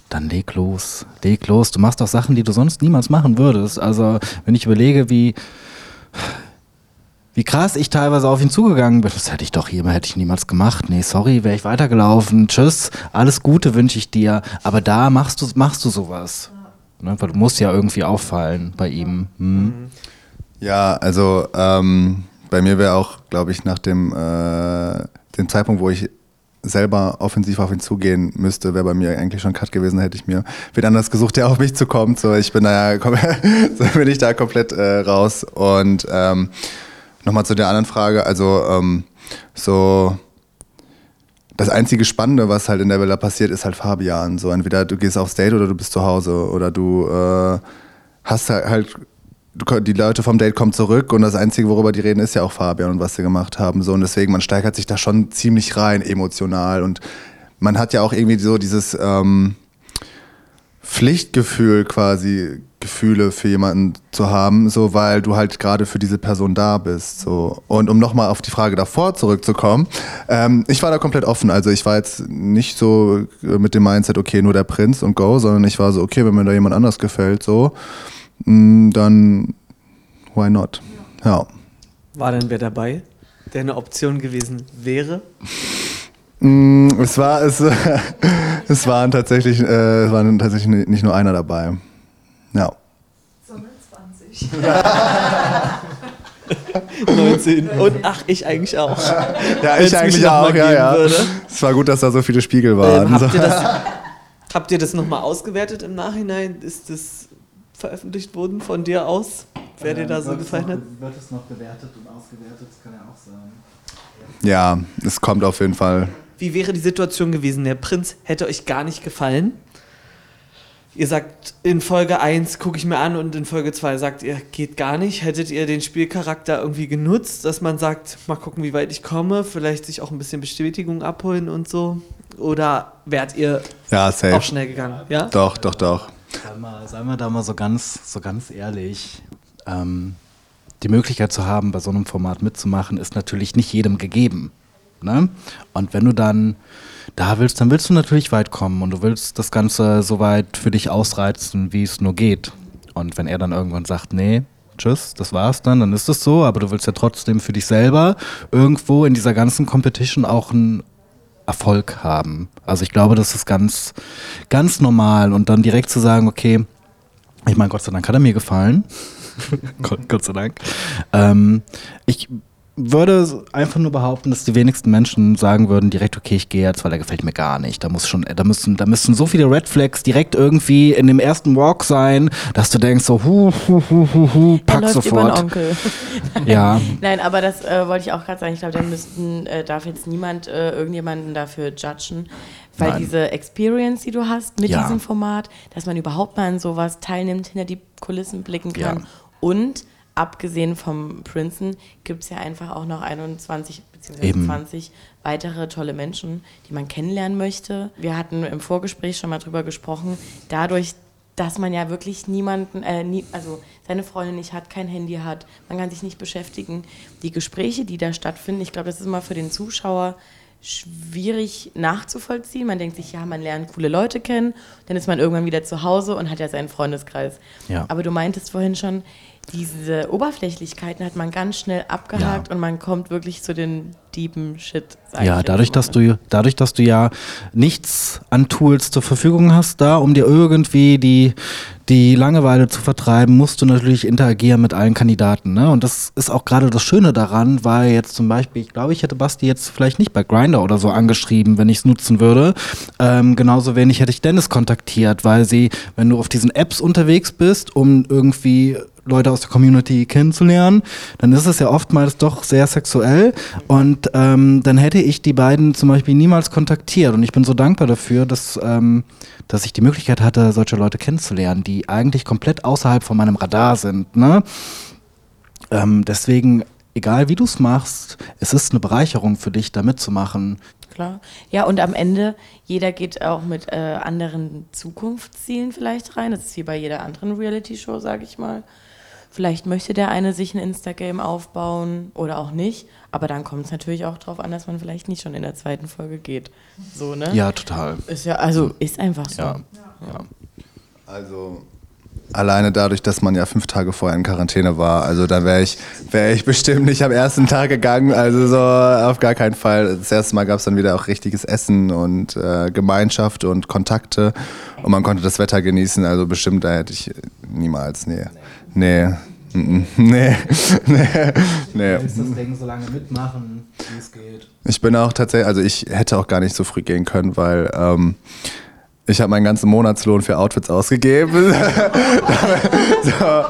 dann leg los. Leg los. Du machst auch Sachen, die du sonst niemals machen würdest. Also, wenn ich überlege, wie, wie krass ich teilweise auf ihn zugegangen bin, das hätte ich doch hier, hätte ich niemals gemacht. Nee, sorry, wäre ich weitergelaufen. Tschüss, alles Gute wünsche ich dir. Aber da machst du, machst du sowas. Ne? Weil du musst ja irgendwie auffallen bei ihm. Hm? Ja, also ähm, bei mir wäre auch, glaube ich, nach dem, äh, dem Zeitpunkt, wo ich selber offensiv auf ihn zugehen müsste, wäre bei mir eigentlich schon Cut gewesen, hätte ich mir wen anders gesucht, der auf mich zukommt. So, ich bin da ja so bin ich da komplett äh, raus. Und ähm, nochmal zu der anderen Frage, also ähm, so das einzige Spannende, was halt in der Villa passiert, ist halt Fabian. So entweder du gehst aufs Date oder du bist zu Hause oder du äh, hast halt, halt die Leute vom Date kommen zurück und das Einzige, worüber die reden, ist ja auch Fabian und was sie gemacht haben. So und deswegen man steigert sich da schon ziemlich rein emotional und man hat ja auch irgendwie so dieses ähm, Pflichtgefühl quasi Gefühle für jemanden zu haben, so weil du halt gerade für diese Person da bist. So. Und um nochmal auf die Frage davor zurückzukommen, ähm, ich war da komplett offen. Also ich war jetzt nicht so äh, mit dem Mindset, okay, nur der Prinz und go, sondern ich war so, okay, wenn mir da jemand anders gefällt, so, dann why not? Ja. War denn wer dabei, der eine Option gewesen wäre? Mm, Es war, es, es waren tatsächlich, äh, es waren tatsächlich nicht nur einer dabei. Ja. 19. Und ach, ich eigentlich auch. Ja, Wenn's ich mich eigentlich auch, ja, ja. würde. Es war gut, dass da so viele Spiegel waren. Ähm, habt, ihr das, habt ihr das nochmal ausgewertet im Nachhinein? Ist das veröffentlicht worden von dir aus? Wer dir da so gefallen hat? Wird es noch bewertet und ausgewertet? Das kann ja auch sein. Ja, es kommt auf jeden Fall. Wie wäre die Situation gewesen? Der Prinz hätte euch gar nicht gefallen. Ihr sagt, in Folge 1 gucke ich mir an und in Folge 2 sagt ihr, geht gar nicht. Hättet ihr den Spielcharakter irgendwie genutzt, dass man sagt, mal gucken, wie weit ich komme, vielleicht sich auch ein bisschen Bestätigung abholen und so? Oder wärt ihr Ja, auch schnell gegangen? Ja? Doch, doch, doch. Sei mal, sei da mal so ganz, so ganz ehrlich. Ähm, die Möglichkeit zu haben, bei so einem Format mitzumachen, ist natürlich nicht jedem gegeben. Ne? Und wenn du dann da willst, dann willst du natürlich weit kommen und du willst das Ganze so weit für dich ausreizen, wie es nur geht. Und wenn er dann irgendwann sagt, nee, tschüss, das war's dann, dann ist es so, aber du willst ja trotzdem für dich selber irgendwo in dieser ganzen Competition auch einen Erfolg haben. Also ich glaube, das ist ganz, ganz normal und dann direkt zu sagen, okay, ich meine, Gott sei Dank hat er mir gefallen. Gott, Gott sei Dank. Ähm, ich würde einfach nur behaupten, dass die wenigsten Menschen sagen würden direkt, okay, ich gehe jetzt, weil er gefällt mir gar nicht. Da muss schon, da müssen, da müssen so viele Red Flags direkt irgendwie in dem ersten Walk sein, dass du denkst so, hu, hu, hu, hu, hu, Er pack läuft über den sofort. Onkel. Ja, Nein, aber das äh, wollte ich auch gerade sagen. Ich glaube, da müssten, äh, darf jetzt niemand äh, irgendjemanden dafür judgen. Weil Nein. diese Experience, die du hast mit Ja. diesem Format, dass man überhaupt mal an sowas teilnimmt, hinter die Kulissen blicken kann. Ja. Und abgesehen vom Princeton gibt es ja einfach auch noch 21 bzw. Eben. 20 weitere tolle Menschen, die man kennenlernen möchte. Wir hatten im Vorgespräch schon mal drüber gesprochen, dadurch, dass man ja wirklich niemanden, äh, nie, also seine Freundin nicht hat, kein Handy hat, man kann sich nicht beschäftigen. Die Gespräche, die da stattfinden, ich glaube, das ist immer für den Zuschauer schwierig nachzuvollziehen. Man denkt sich, ja, man lernt coole Leute kennen, dann ist man irgendwann wieder zu Hause und hat ja seinen Freundeskreis. Ja. Aber du meintest vorhin schon, diese Oberflächlichkeiten hat man ganz schnell abgehakt Ja. und man kommt wirklich zu den deepen Shit. Ja, dadurch, dass du, dadurch, dass du ja nichts an Tools zur Verfügung hast, da, um dir irgendwie die, die Langeweile zu vertreiben, musst du natürlich interagieren mit allen Kandidaten. Ne? Und das ist auch gerade das Schöne daran, weil jetzt zum Beispiel, ich glaube, ich hätte Basti jetzt vielleicht nicht bei Grinder oder so angeschrieben, wenn ich es nutzen würde. Ähm, genauso wenig hätte ich Dennis kontaktiert, weil sie, wenn du auf diesen Apps unterwegs bist, um irgendwie Leute aus der Community kennenzulernen, dann ist es ja oftmals doch sehr sexuell und ähm, dann hätte ich die beiden zum Beispiel niemals kontaktiert und ich bin so dankbar dafür, dass, ähm, dass ich die Möglichkeit hatte, solche Leute kennenzulernen, die eigentlich komplett außerhalb von meinem Radar sind. Ne? Ähm, deswegen, egal wie du es machst, es ist eine Bereicherung für dich, da mitzumachen. Klar. Ja, und am Ende, jeder geht auch mit äh, anderen Zukunftszielen vielleicht rein. Das ist wie bei jeder anderen Reality-Show, sage ich mal. Vielleicht möchte der eine sich ein Instagame aufbauen oder auch nicht. Aber dann kommt es natürlich auch darauf an, dass man vielleicht nicht schon in der zweiten Folge geht. So, ne? Ja, total. Ist ja, also ist einfach so. Ja. Also alleine dadurch, dass man ja fünf Tage vorher in Quarantäne war, also da wäre ich, wäre ich bestimmt nicht am ersten Tag gegangen, also so auf gar keinen Fall. Das erste Mal gab es dann wieder auch richtiges Essen und äh, Gemeinschaft und Kontakte und man konnte das Wetter genießen, also bestimmt da hätte ich niemals, nee, nee, nee, nee, nee, nee. das Ding so lange mitmachen, wie es geht. Ich bin auch tatsächlich, also ich hätte auch gar nicht so früh gehen können, weil ähm, ich habe meinen ganzen Monatslohn für Outfits ausgegeben. so,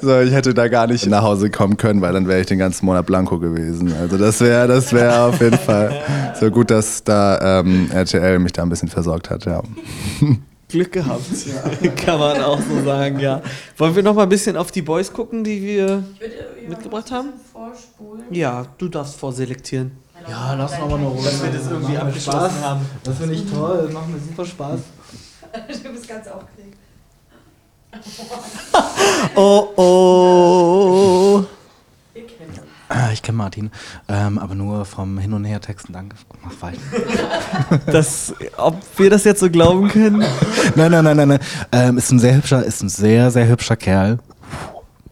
so, ich hätte da gar nicht nach Hause kommen können, weil dann wäre ich den ganzen Monat blanko gewesen. Also das wäre, das wäre auf jeden Fall so gut, dass da ähm, RTL mich da ein bisschen versorgt hat, ja. Glück gehabt. Kann man auch so sagen, ja. Wollen wir noch mal ein bisschen auf die Boys gucken, die wir mitgebracht haben? Ja, du darfst vorselektieren. Ja, lass noch mal eine Runde. Dass wir das irgendwie abgeschlossen haben. Das finde ich toll, das macht mir super Spaß. Du bist ganz aufgeregt. Oh, oh. Martin, ähm, aber nur vom Hin- und Her-Texten. Danke. Mach weiter. Das, ob wir das jetzt so glauben können? nein, nein, nein, nein. nein. Ähm, ist ein sehr hübscher, ist ein sehr, sehr hübscher Kerl.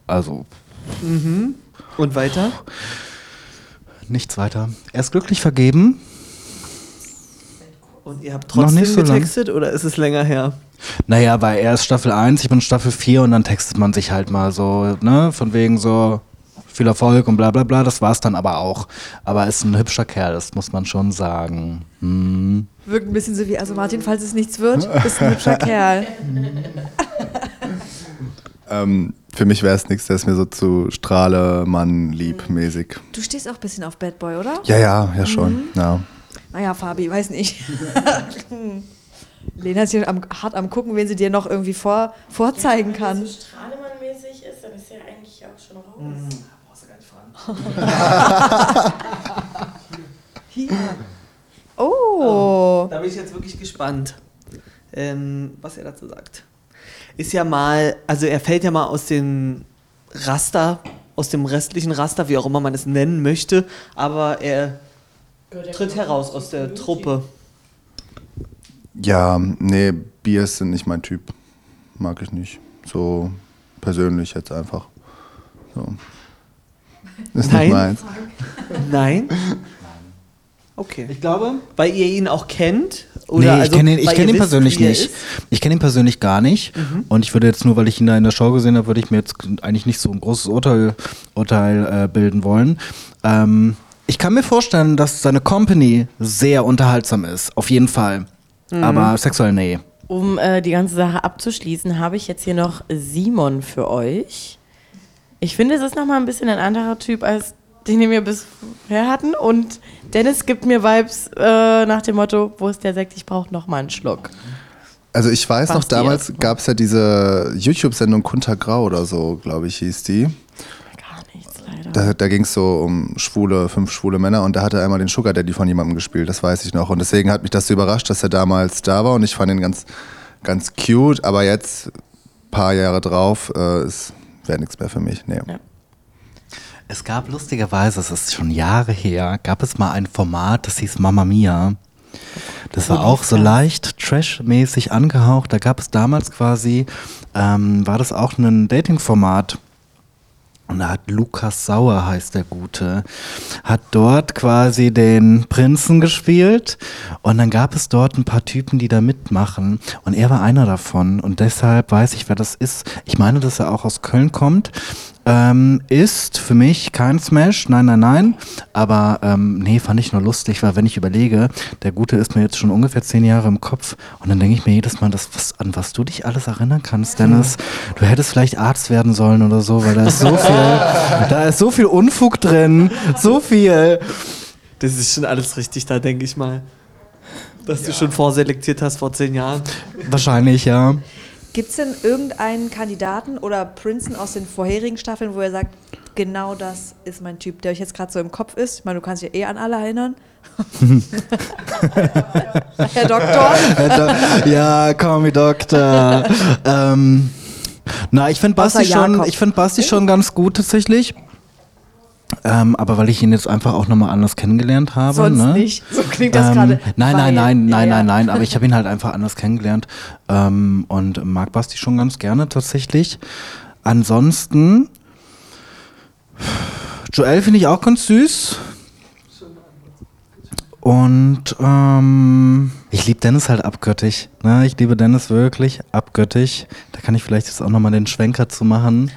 Also Und weiter? nichts weiter. Er ist glücklich vergeben. Und ihr habt trotzdem so lang. getextet oder ist es länger her? Naja, weil er ist Staffel 1, ich bin Staffel 4 und dann textet man sich halt mal so, ne, von wegen so, viel Erfolg und bla bla bla, das war's dann aber auch. Aber ist ein hübscher Kerl, das muss man schon sagen. Hm. Wirkt ein bisschen so wie, also Martin, falls es nichts wird, bist ein hübscher Kerl. Ähm, für mich wäre es nichts, der ist mir so zu Strahlemann lieb mäßig. Du stehst auch ein bisschen auf Bad Boy, oder? Ja, ja, ja schon. Ja. Naja, Fabi, weiß nicht. Lena ist hier am, hart am gucken, wen sie dir noch irgendwie vor, vorzeigen kann. Wenn es so Strahlemann-mäßig ist, dann ist ja eigentlich auch schon raus. Hier. Oh. Da bin ich jetzt wirklich gespannt, ähm, was er dazu sagt. Ist ja mal, also er fällt ja mal aus dem Raster, aus dem restlichen Raster, wie auch immer man es nennen möchte, aber er tritt heraus aus der Truppe. ja, nee, Biers sind nicht mein Typ. Mag ich nicht. So persönlich jetzt einfach. So. Ist Nein? nicht meins. Nein? Okay. Ich glaube, Weil ihr ihn auch kennt? Oder nee, ich also, kenne ihn, ich kenn ihn wisst, persönlich er nicht. ist? Mhm. Ich kenne ihn persönlich gar nicht. Und ich würde jetzt nur, weil ich ihn da in der Show gesehen habe, würde ich mir jetzt eigentlich nicht so ein großes Urteil, Urteil äh, bilden wollen. Ähm, ich kann mir vorstellen, dass seine Company sehr unterhaltsam ist. Auf jeden Fall. Mhm. Aber sexuell nee. Um äh, die ganze Sache abzuschließen, habe ich jetzt hier noch Simon für euch. Ich finde, es ist nochmal ein bisschen ein anderer Typ als den, den wir bisher hatten. Und Dennis gibt mir Vibes äh, nach dem Motto, wo ist der Sekt? Ich brauche nochmal einen Schluck. Also ich weiß noch, Basti damals gab es ja diese YouTube-Sendung Kunter Grau oder so, glaube ich, hieß die. Gar nichts, leider. Da, da ging es so um schwule, fünf schwule Männer und da hat er einmal den Sugar Daddy von jemandem gespielt, das weiß ich noch. Und deswegen hat mich das so überrascht, dass er damals da war und ich fand ihn ganz, ganz cute, aber jetzt, paar Jahre drauf, äh, es wäre nichts mehr für mich. Nee. Ja. Es gab lustigerweise, es ist schon Jahre her, gab es mal ein Format, das hieß Mamma Mia. Das war auch so leicht trash-mäßig angehaucht. Da gab es damals quasi, ähm, war das auch ein Dating-Format. Und da hat Lukas Sauer, heißt der Gute, hat dort quasi den Prinzen gespielt. Und dann gab es dort ein paar Typen, die da mitmachen. Und er war einer davon. Und deshalb weiß ich, wer das ist. Ich meine, dass er auch aus Köln kommt. Ähm, ist für mich kein Smash, nein, nein, nein. Aber ähm, nee, fand ich nur lustig, weil wenn ich überlege, der Gute ist mir jetzt schon ungefähr zehn Jahre im Kopf und dann denke ich mir jedes Mal, das, was, an was du dich alles erinnern kannst, Dennis. Du hättest vielleicht Arzt werden sollen oder so, weil da ist so viel, da ist so viel Unfug drin, so viel. Das ist schon alles richtig, da denke ich mal. Dass du schon vorselektiert hast vor zehn Jahren. Wahrscheinlich, ja. Gibt es denn irgendeinen Kandidaten oder Prinzen aus den vorherigen Staffeln, wo er sagt, genau das ist mein Typ, der euch jetzt gerade so im Kopf ist? Ich meine, du kannst dich eh an alle erinnern. Herr Doktor. ja, call me Doktor. ähm, na, ich finde Basti, schon, ich find Basti schon ganz gut tatsächlich. Ähm, aber weil ich ihn jetzt einfach auch nochmal anders kennengelernt habe. Sonst ne? nicht. So klingt das Ähm, gerade. Nein, nein, nein, nein, Ja, nein, nein. Aber ich habe ihn halt einfach anders kennengelernt ähm, und mag Basti schon ganz gerne tatsächlich. Ansonsten, Joel finde ich auch ganz süß. Und ähm, ich liebe Dennis halt abgöttig. Ne? Ich liebe Dennis wirklich abgöttig. Da kann ich vielleicht jetzt auch nochmal den Schwenker zu machen.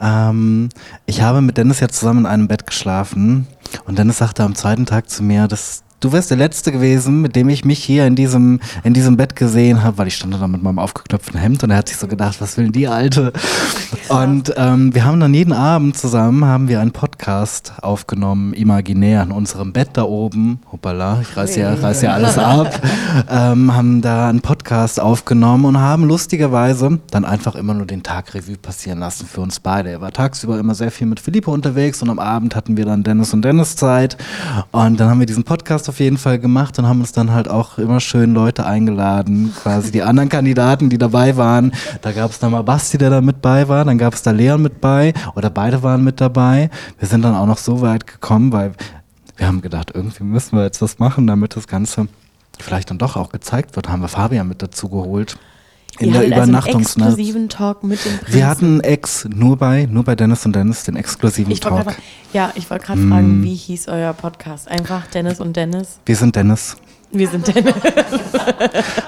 Ähm, ich habe mit Dennis ja zusammen in einem Bett geschlafen. Und Dennis sagte am zweiten Tag zu mir, dass du wärst der Letzte gewesen, mit dem ich mich hier in diesem, in diesem Bett gesehen habe, weil ich stand da mit meinem aufgeknöpften Hemd und er hat sich so gedacht, was will denn die Alte? Und ähm, wir haben dann jeden Abend zusammen, haben wir einen Podcast aufgenommen, imaginär in unserem Bett da oben, hoppala, ich reiß ja, reiß ja alles ab, ähm, haben da einen Podcast aufgenommen und haben lustigerweise dann einfach immer nur den Tag Revue passieren lassen für uns beide. Er war tagsüber immer sehr viel mit Philippe unterwegs und am Abend hatten wir dann Dennis und Dennis Zeit und dann haben wir diesen Podcast auf jeden Fall gemacht und haben uns dann halt auch immer schön Leute eingeladen, quasi die anderen Kandidaten, die dabei waren. Da gab es dann mal Basti, der da mit bei war, dann gab es da Leon mit bei oder beide waren mit dabei. Wir sind dann auch noch so weit gekommen, weil wir haben gedacht, irgendwie müssen wir jetzt was machen, damit das Ganze vielleicht dann doch auch gezeigt wird. Haben wir Fabian mit dazu geholt. In Ihr der hattet also Übernachtungsnacht. exklusiven Talk mit dem Prinzen. wir hatten Ex nur bei, nur bei Dennis und Dennis, den exklusiven ich Talk. grad, ja, ich wollte gerade Mm. fragen, wie hieß euer Podcast? Einfach Dennis und Dennis. Wir sind Dennis. Wir sind Dennis.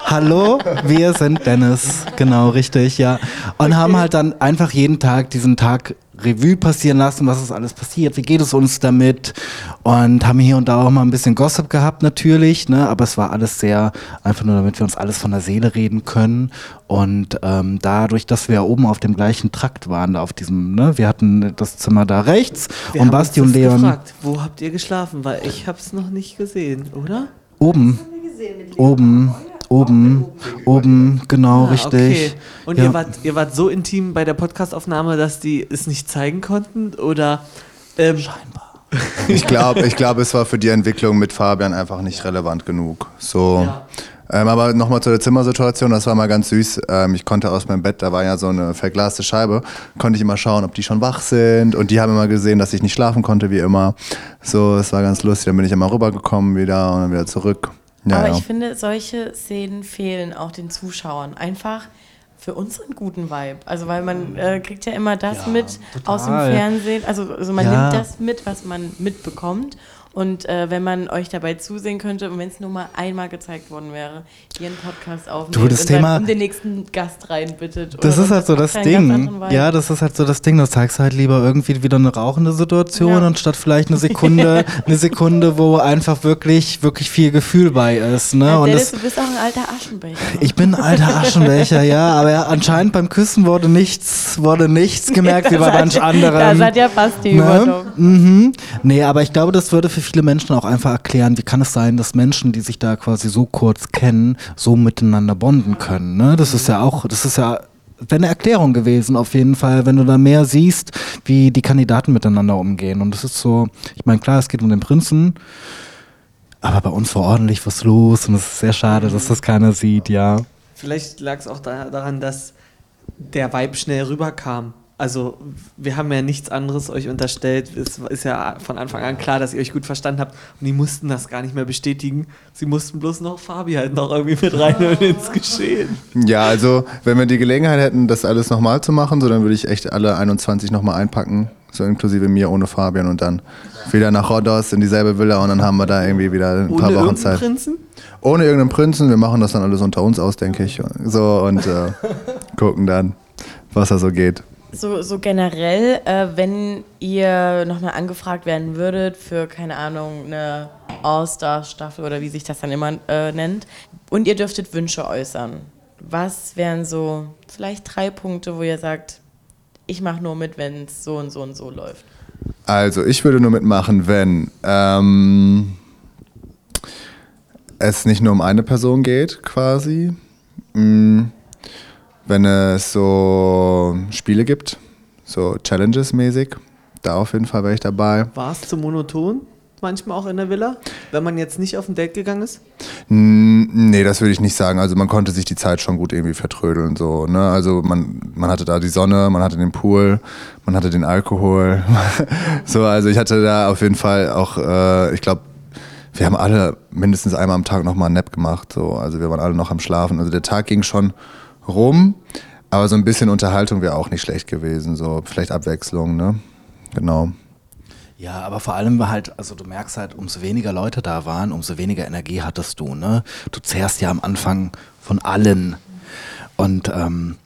Hallo, wir sind Dennis. Genau, richtig, ja. Und haben halt dann einfach jeden Tag diesen Tag Revue passieren lassen, was ist alles passiert, wie geht es uns damit und haben hier und da auch mal ein bisschen Gossip gehabt natürlich, ne? aber es war alles sehr einfach nur, damit wir uns alles von der Seele reden können und ähm, dadurch, dass wir ja oben auf dem gleichen Trakt waren, da auf diesem, ne? wir hatten das Zimmer da rechts Wir und haben Basti und Leon gefragt, wo habt ihr geschlafen? Weil ich hab's noch nicht gesehen, oder? Oben, oben, oben, oben, genau Ah, richtig. Okay. Und Ja. ihr, wart, ihr wart so intim bei der Podcastaufnahme, dass die es nicht zeigen konnten? Oder ähm, Ich glaube, ich glaub, es war für die Entwicklung mit Fabian einfach nicht relevant genug. So. Ja. Ähm, aber nochmal zu der Zimmersituation, das war mal ganz süß. Ähm, ich konnte aus meinem Bett, da war ja so eine verglaste Scheibe, konnte ich immer schauen, ob die schon wach sind. Und die haben immer gesehen, dass ich nicht schlafen konnte, wie immer. So, es war ganz lustig. Dann bin ich immer rübergekommen wieder und dann wieder zurück. Ja, Aber ja. ich finde, solche Szenen fehlen auch den Zuschauern. Einfach für unseren guten Vibe. Also weil man äh, kriegt ja immer das Ja, mit aus dem total. Fernsehen. Also, also man Ja. nimmt das mit, was man mitbekommt. Und äh, wenn man euch dabei zusehen könnte und wenn es nur mal einmal gezeigt worden wäre, ihren Podcast aufnimmt Du, das und Thema- um den nächsten Gast reinbittet. Das ist halt so das einen Ding. Ja, das ist halt so das Ding. Du zeigst halt lieber irgendwie wieder eine rauchende Situation, Ja. anstatt vielleicht eine Sekunde, eine Sekunde, wo einfach wirklich, wirklich viel Gefühl bei ist. Ne? Ja, Und Dennis, das, du bist auch ein alter Aschenbecher. ich bin ein alter Aschenbecher, ja, aber ja, anscheinend beim Küssen wurde nichts, wurde nichts gemerkt, wie bei manch anderen. Da seid ihr fast die Ne? Mhm. Nee, aber ich glaube, das würde für viele Menschen auch einfach erklären, wie kann es sein, dass Menschen, die sich da quasi so kurz kennen, so miteinander bonden können. Ne? Das ist ja auch, das ist ja wäre eine Erklärung gewesen, auf jeden Fall, wenn du da mehr siehst, wie die Kandidaten miteinander umgehen. Und das ist so, ich meine, klar, es geht um den Prinzen, aber bei uns war ordentlich was los und es ist sehr schade, dass das keiner sieht, ja. vielleicht lag es auch da, daran, dass der Vibe schnell rüberkam. Also wir haben ja nichts anderes euch unterstellt. Es ist ja von Anfang an klar, dass ihr euch gut verstanden habt. Und die mussten das gar nicht mehr bestätigen. Sie mussten bloß noch Fabi halt noch irgendwie mit reinholen ins Geschehen. Ja, also wenn wir die Gelegenheit hätten, das alles nochmal zu machen, so dann würde ich echt alle 21 nochmal einpacken, so inklusive mir ohne Fabian und dann wieder nach Rhodos in dieselbe Villa und dann haben wir da irgendwie wieder ein Ohne paar Wochen irgendeinen Zeit. Prinzen? Ohne irgendeinen Prinzen, wir machen das dann alles unter uns aus, denke ich. So und äh, gucken dann, was da so geht. So, so generell, äh, wenn ihr nochmal angefragt werden würdet für, keine Ahnung, eine All-Star-Staffel oder wie sich das dann immer äh, nennt, und ihr dürftet Wünsche äußern, was wären so vielleicht drei Punkte, wo ihr sagt, ich mache nur mit, wenn es so und so und so läuft? Also ich würde nur mitmachen, wenn ähm, es nicht nur um eine Person geht, quasi. Mm, wenn es so Spiele gibt, so Challenges mäßig, da auf jeden Fall wäre ich dabei. War es zu monoton? Manchmal auch in der Villa? Wenn man jetzt nicht auf ein Date gegangen ist? Nee, das würde ich nicht sagen. Also man konnte sich die Zeit schon gut irgendwie vertrödeln. So, ne? Also man, man hatte da die Sonne, man hatte den Pool, man hatte den Alkohol. so, also ich hatte da auf jeden Fall auch, äh, ich glaube, wir haben alle mindestens einmal am Tag nochmal einen Nap gemacht. So. Also wir waren alle noch am Schlafen. Also der Tag ging schon rum, aber so ein bisschen Unterhaltung wäre auch nicht schlecht gewesen. So vielleicht Abwechslung, ne? Genau. Ja, aber vor allem war halt, also du merkst halt, umso weniger Leute da waren, umso weniger Energie hattest du, ne? Du zehrst ja am Anfang von allen. Und ähm,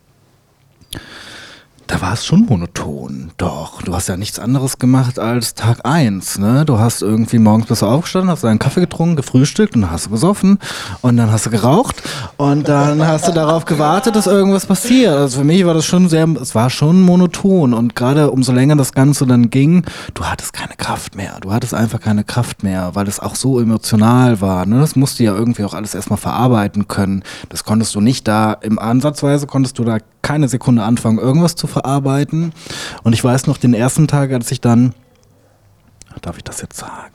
da war es schon monoton. Doch, du hast ja nichts anderes gemacht als Tag eins, ne? Du hast irgendwie morgens bist du aufgestanden, hast deinen Kaffee getrunken, gefrühstückt und hast du gesoffen und dann hast du geraucht und dann hast du darauf gewartet, dass irgendwas passiert. Also für mich war das schon sehr, es war schon monoton und gerade umso länger das Ganze dann ging, du hattest keine Kraft mehr. Du hattest einfach keine Kraft mehr, weil es auch so emotional war, ne? Das musst du ja irgendwie auch alles erstmal verarbeiten können. Das konntest du nicht da, im Ansatzweise konntest du da keine Sekunde anfangen, irgendwas zu verarbeiten. Und ich weiß noch, den ersten Tag, als ich dann, darf ich das jetzt sagen?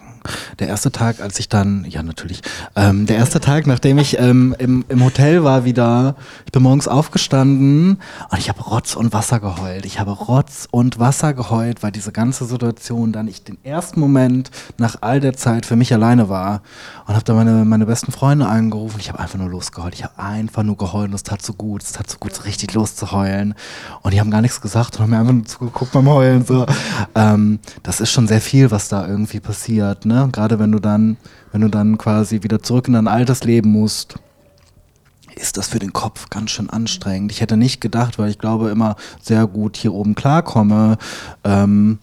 Der erste Tag, als ich dann, ja natürlich, ähm, der erste Tag, nachdem ich ähm, im, im Hotel war wieder, ich bin morgens aufgestanden und ich habe Rotz und Wasser geheult. Ich habe Rotz und Wasser geheult, weil diese ganze Situation dann ich den ersten Moment nach all der Zeit für mich alleine war und habe da meine, meine besten Freunde angerufen. Ich habe einfach nur losgeheult. Ich habe einfach nur geheult und es tat so gut. Es tat so gut, so richtig loszuheulen. Und die haben gar nichts gesagt und haben mir einfach nur zugeguckt beim Heulen. So. Ähm, das ist schon sehr viel, was da irgendwie passiert. Ne? Gerade wenn du dann, wenn du dann quasi wieder zurück in dein altes Leben musst. ist das für den Kopf ganz schön anstrengend. Ich hätte nicht gedacht, weil ich glaube immer sehr gut hier oben klarkomme, ähm,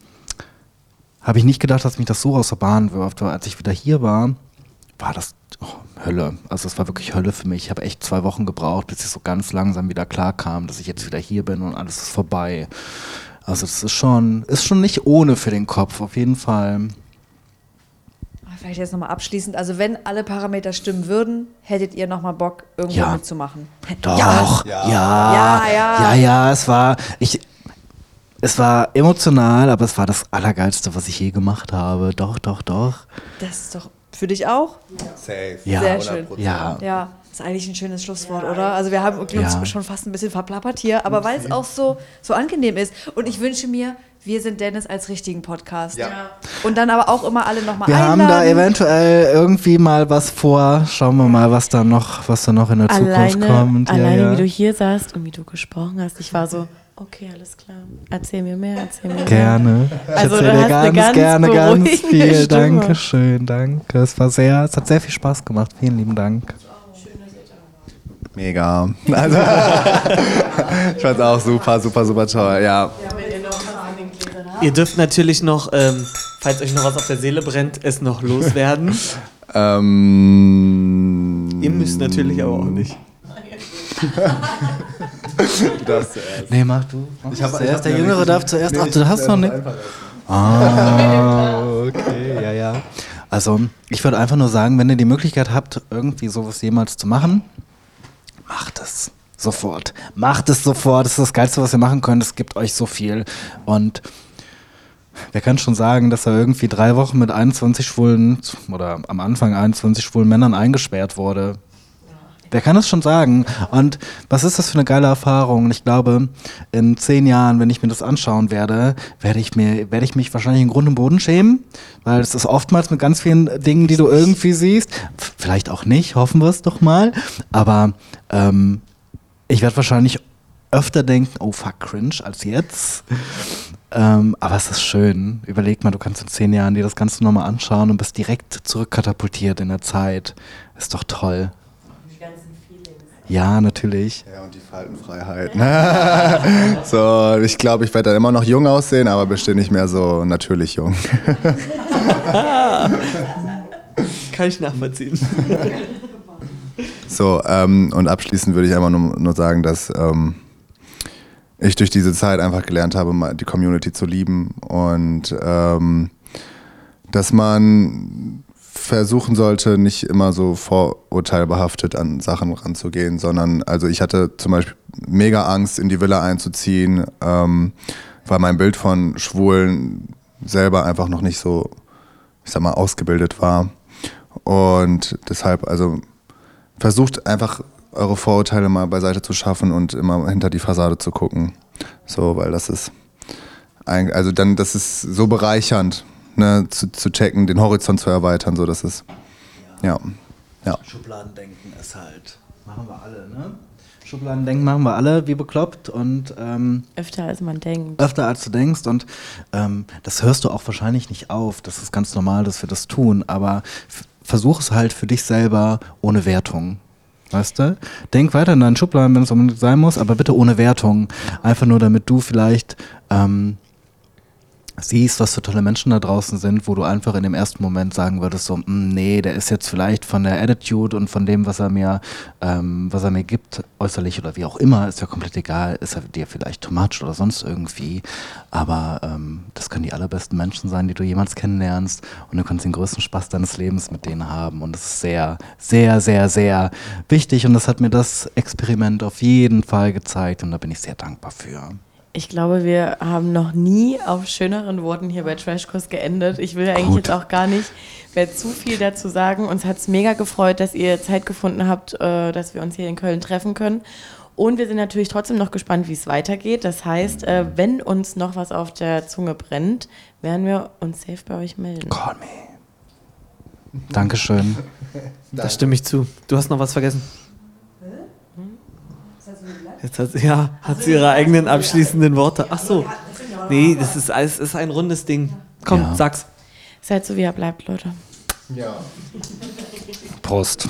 habe ich nicht gedacht, dass mich das so aus der Bahn wirft. Aber als ich wieder hier war, war das oh, Hölle. Also es war wirklich Hölle für mich. Ich habe echt zwei Wochen gebraucht, bis ich so ganz langsam wieder klar kam, dass ich jetzt wieder hier bin und alles ist vorbei. Also das ist schon, ist schon nicht ohne für den Kopf, auf jeden Fall. Vielleicht jetzt nochmal abschließend. Also, wenn alle Parameter stimmen würden, hättet ihr nochmal Bock, irgendwo Ja. mitzumachen? Doch, Ja. ja, Ja, ja. ja, ja, es war, ich, es war emotional, aber es war das Allergeilste, was ich je gemacht habe. Doch, doch, doch. Das ist doch für dich auch? Safe. Ja, Sehr schön. ja. Ja, ist eigentlich ein schönes Schlusswort, oder? Also wir haben uns Ja. schon fast ein bisschen verplappert hier, aber weil es auch so, so angenehm ist. Und ich wünsche mir, wir sind Dennis als richtigen Podcast. Ja. Und dann aber auch immer alle nochmal Wir einladen. haben da eventuell irgendwie mal was vor. Schauen wir mal, was da noch, was da noch in der Zukunft Alleine, kommt. alleine ja, ja. wie du hier saßt und wie du gesprochen hast, ich war so, okay, alles klar. Erzähl mir mehr, erzähl mir mehr. Gerne. Ich Also, erzähl du dir ganz ganz gerne, ganz viel. Stimme. Dankeschön, danke. Es war sehr, es hat sehr viel Spaß gemacht. Vielen lieben Dank. Mega. Also, ich fand's auch super, super, super toll. Ja. Ihr dürft natürlich noch, ähm, falls euch noch was auf der Seele brennt, es noch loswerden. Ähm, Ihr müsst natürlich aber auch nicht. Du darfst zuerst. Nee, mach du. Mach Ich hab- zuerst. ich hab der Jüngere nicht- darf zuerst. Nee, Ach, du hast noch nicht. Ah, okay, ja, ja. Also, ich würde einfach nur sagen, wenn ihr die Möglichkeit habt, irgendwie sowas jemals zu machen, macht es sofort. Macht es sofort. Das ist das Geilste, was ihr machen könnt. Es gibt euch so viel. Und wer kann schon sagen, dass er irgendwie drei Wochen mit 21 schwulen oder am Anfang 21 schwulen Männern eingesperrt wurde? Wer kann es schon sagen? Und was ist das für eine geile Erfahrung? Und ich glaube, in zehn Jahren, wenn ich mir das anschauen werde, werde ich mir, werde ich mich wahrscheinlich in Grund und Boden schämen, weil es ist oftmals mit ganz vielen Dingen, die du irgendwie siehst. Vielleicht auch nicht, hoffen wir es doch mal. Aber ähm, ich werde wahrscheinlich öfter denken, oh fuck, cringe, als jetzt. Ähm, aber es ist schön. Überleg mal, du kannst in zehn Jahren dir das Ganze nochmal anschauen und bist direkt zurückkatapultiert in der Zeit. Ist doch toll. Ja, natürlich. Ja, und die Faltenfreiheit. so, ich glaube, ich werde dann immer noch jung aussehen, aber bestimmt nicht mehr so natürlich jung. Kann ich nachvollziehen. So, ähm, und abschließend würde ich einfach nur, nur sagen, dass ähm, ich durch diese Zeit einfach gelernt habe, die Community zu lieben und ähm, dass man versuchen sollte, nicht immer so vorurteilbehaftet an Sachen ranzugehen, sondern also ich hatte zum Beispiel mega Angst, in die Villa einzuziehen, ähm, weil mein Bild von Schwulen selber einfach noch nicht so, ich sag mal, ausgebildet war. Und deshalb, also versucht einfach eure Vorurteile mal beiseite zu schaffen und immer hinter die Fassade zu gucken. So, weil das ist ein, also dann, das ist so bereichernd, ne, zu, zu checken, den Horizont zu erweitern, so das ist. Ja. Ja. Schubladendenken ist halt. Machen wir alle, ne? Schubladendenken machen wir alle, wie bekloppt und ähm, Öfter als man denkt. öfter als du denkst und ähm, das hörst du auch wahrscheinlich nicht auf. Das ist ganz normal, dass wir das tun, aber versuch es halt für dich selber ohne Wertung. Weißt du? Denk weiter in deinen Schubladen, wenn es unbedingt sein muss, aber bitte ohne Wertung. Einfach nur, damit du vielleicht ähm, siehst, was für tolle Menschen da draußen sind, wo du einfach in dem ersten Moment sagen würdest, so, "Mm, nee, der ist jetzt vielleicht von der Attitude und von dem, was er mir, ähm, was er mir gibt, äußerlich oder wie auch immer, ist ja komplett egal, ist er dir vielleicht too much oder sonst irgendwie, aber ähm, das können die allerbesten Menschen sein, die du jemals kennenlernst und du kannst den größten Spaß deines Lebens mit denen haben und das ist sehr, sehr, sehr, sehr wichtig und das hat mir das Experiment auf jeden Fall gezeigt und da bin ich sehr dankbar für. Ich glaube, wir haben noch nie auf schöneren Worten hier bei Trashkurs geendet. Ich will eigentlich Gut. jetzt auch gar nicht mehr zu viel dazu sagen. Uns hat es mega gefreut, dass ihr Zeit gefunden habt, äh, dass wir uns hier in Köln treffen können. Und wir sind natürlich trotzdem noch gespannt, wie es weitergeht. Das heißt, äh, wenn uns noch was auf der Zunge brennt, werden wir uns safe bei euch melden. Call me. Dankeschön. Da stimme ich zu. Du hast noch was vergessen. Jetzt hat, ja, hat sie ihre eigenen abschließenden Worte. Ach so. Nee, das ist, es ist ein rundes Ding. Komm, Ja. sag's. Seid so, wie ihr bleibt, Leute. Ja. Prost.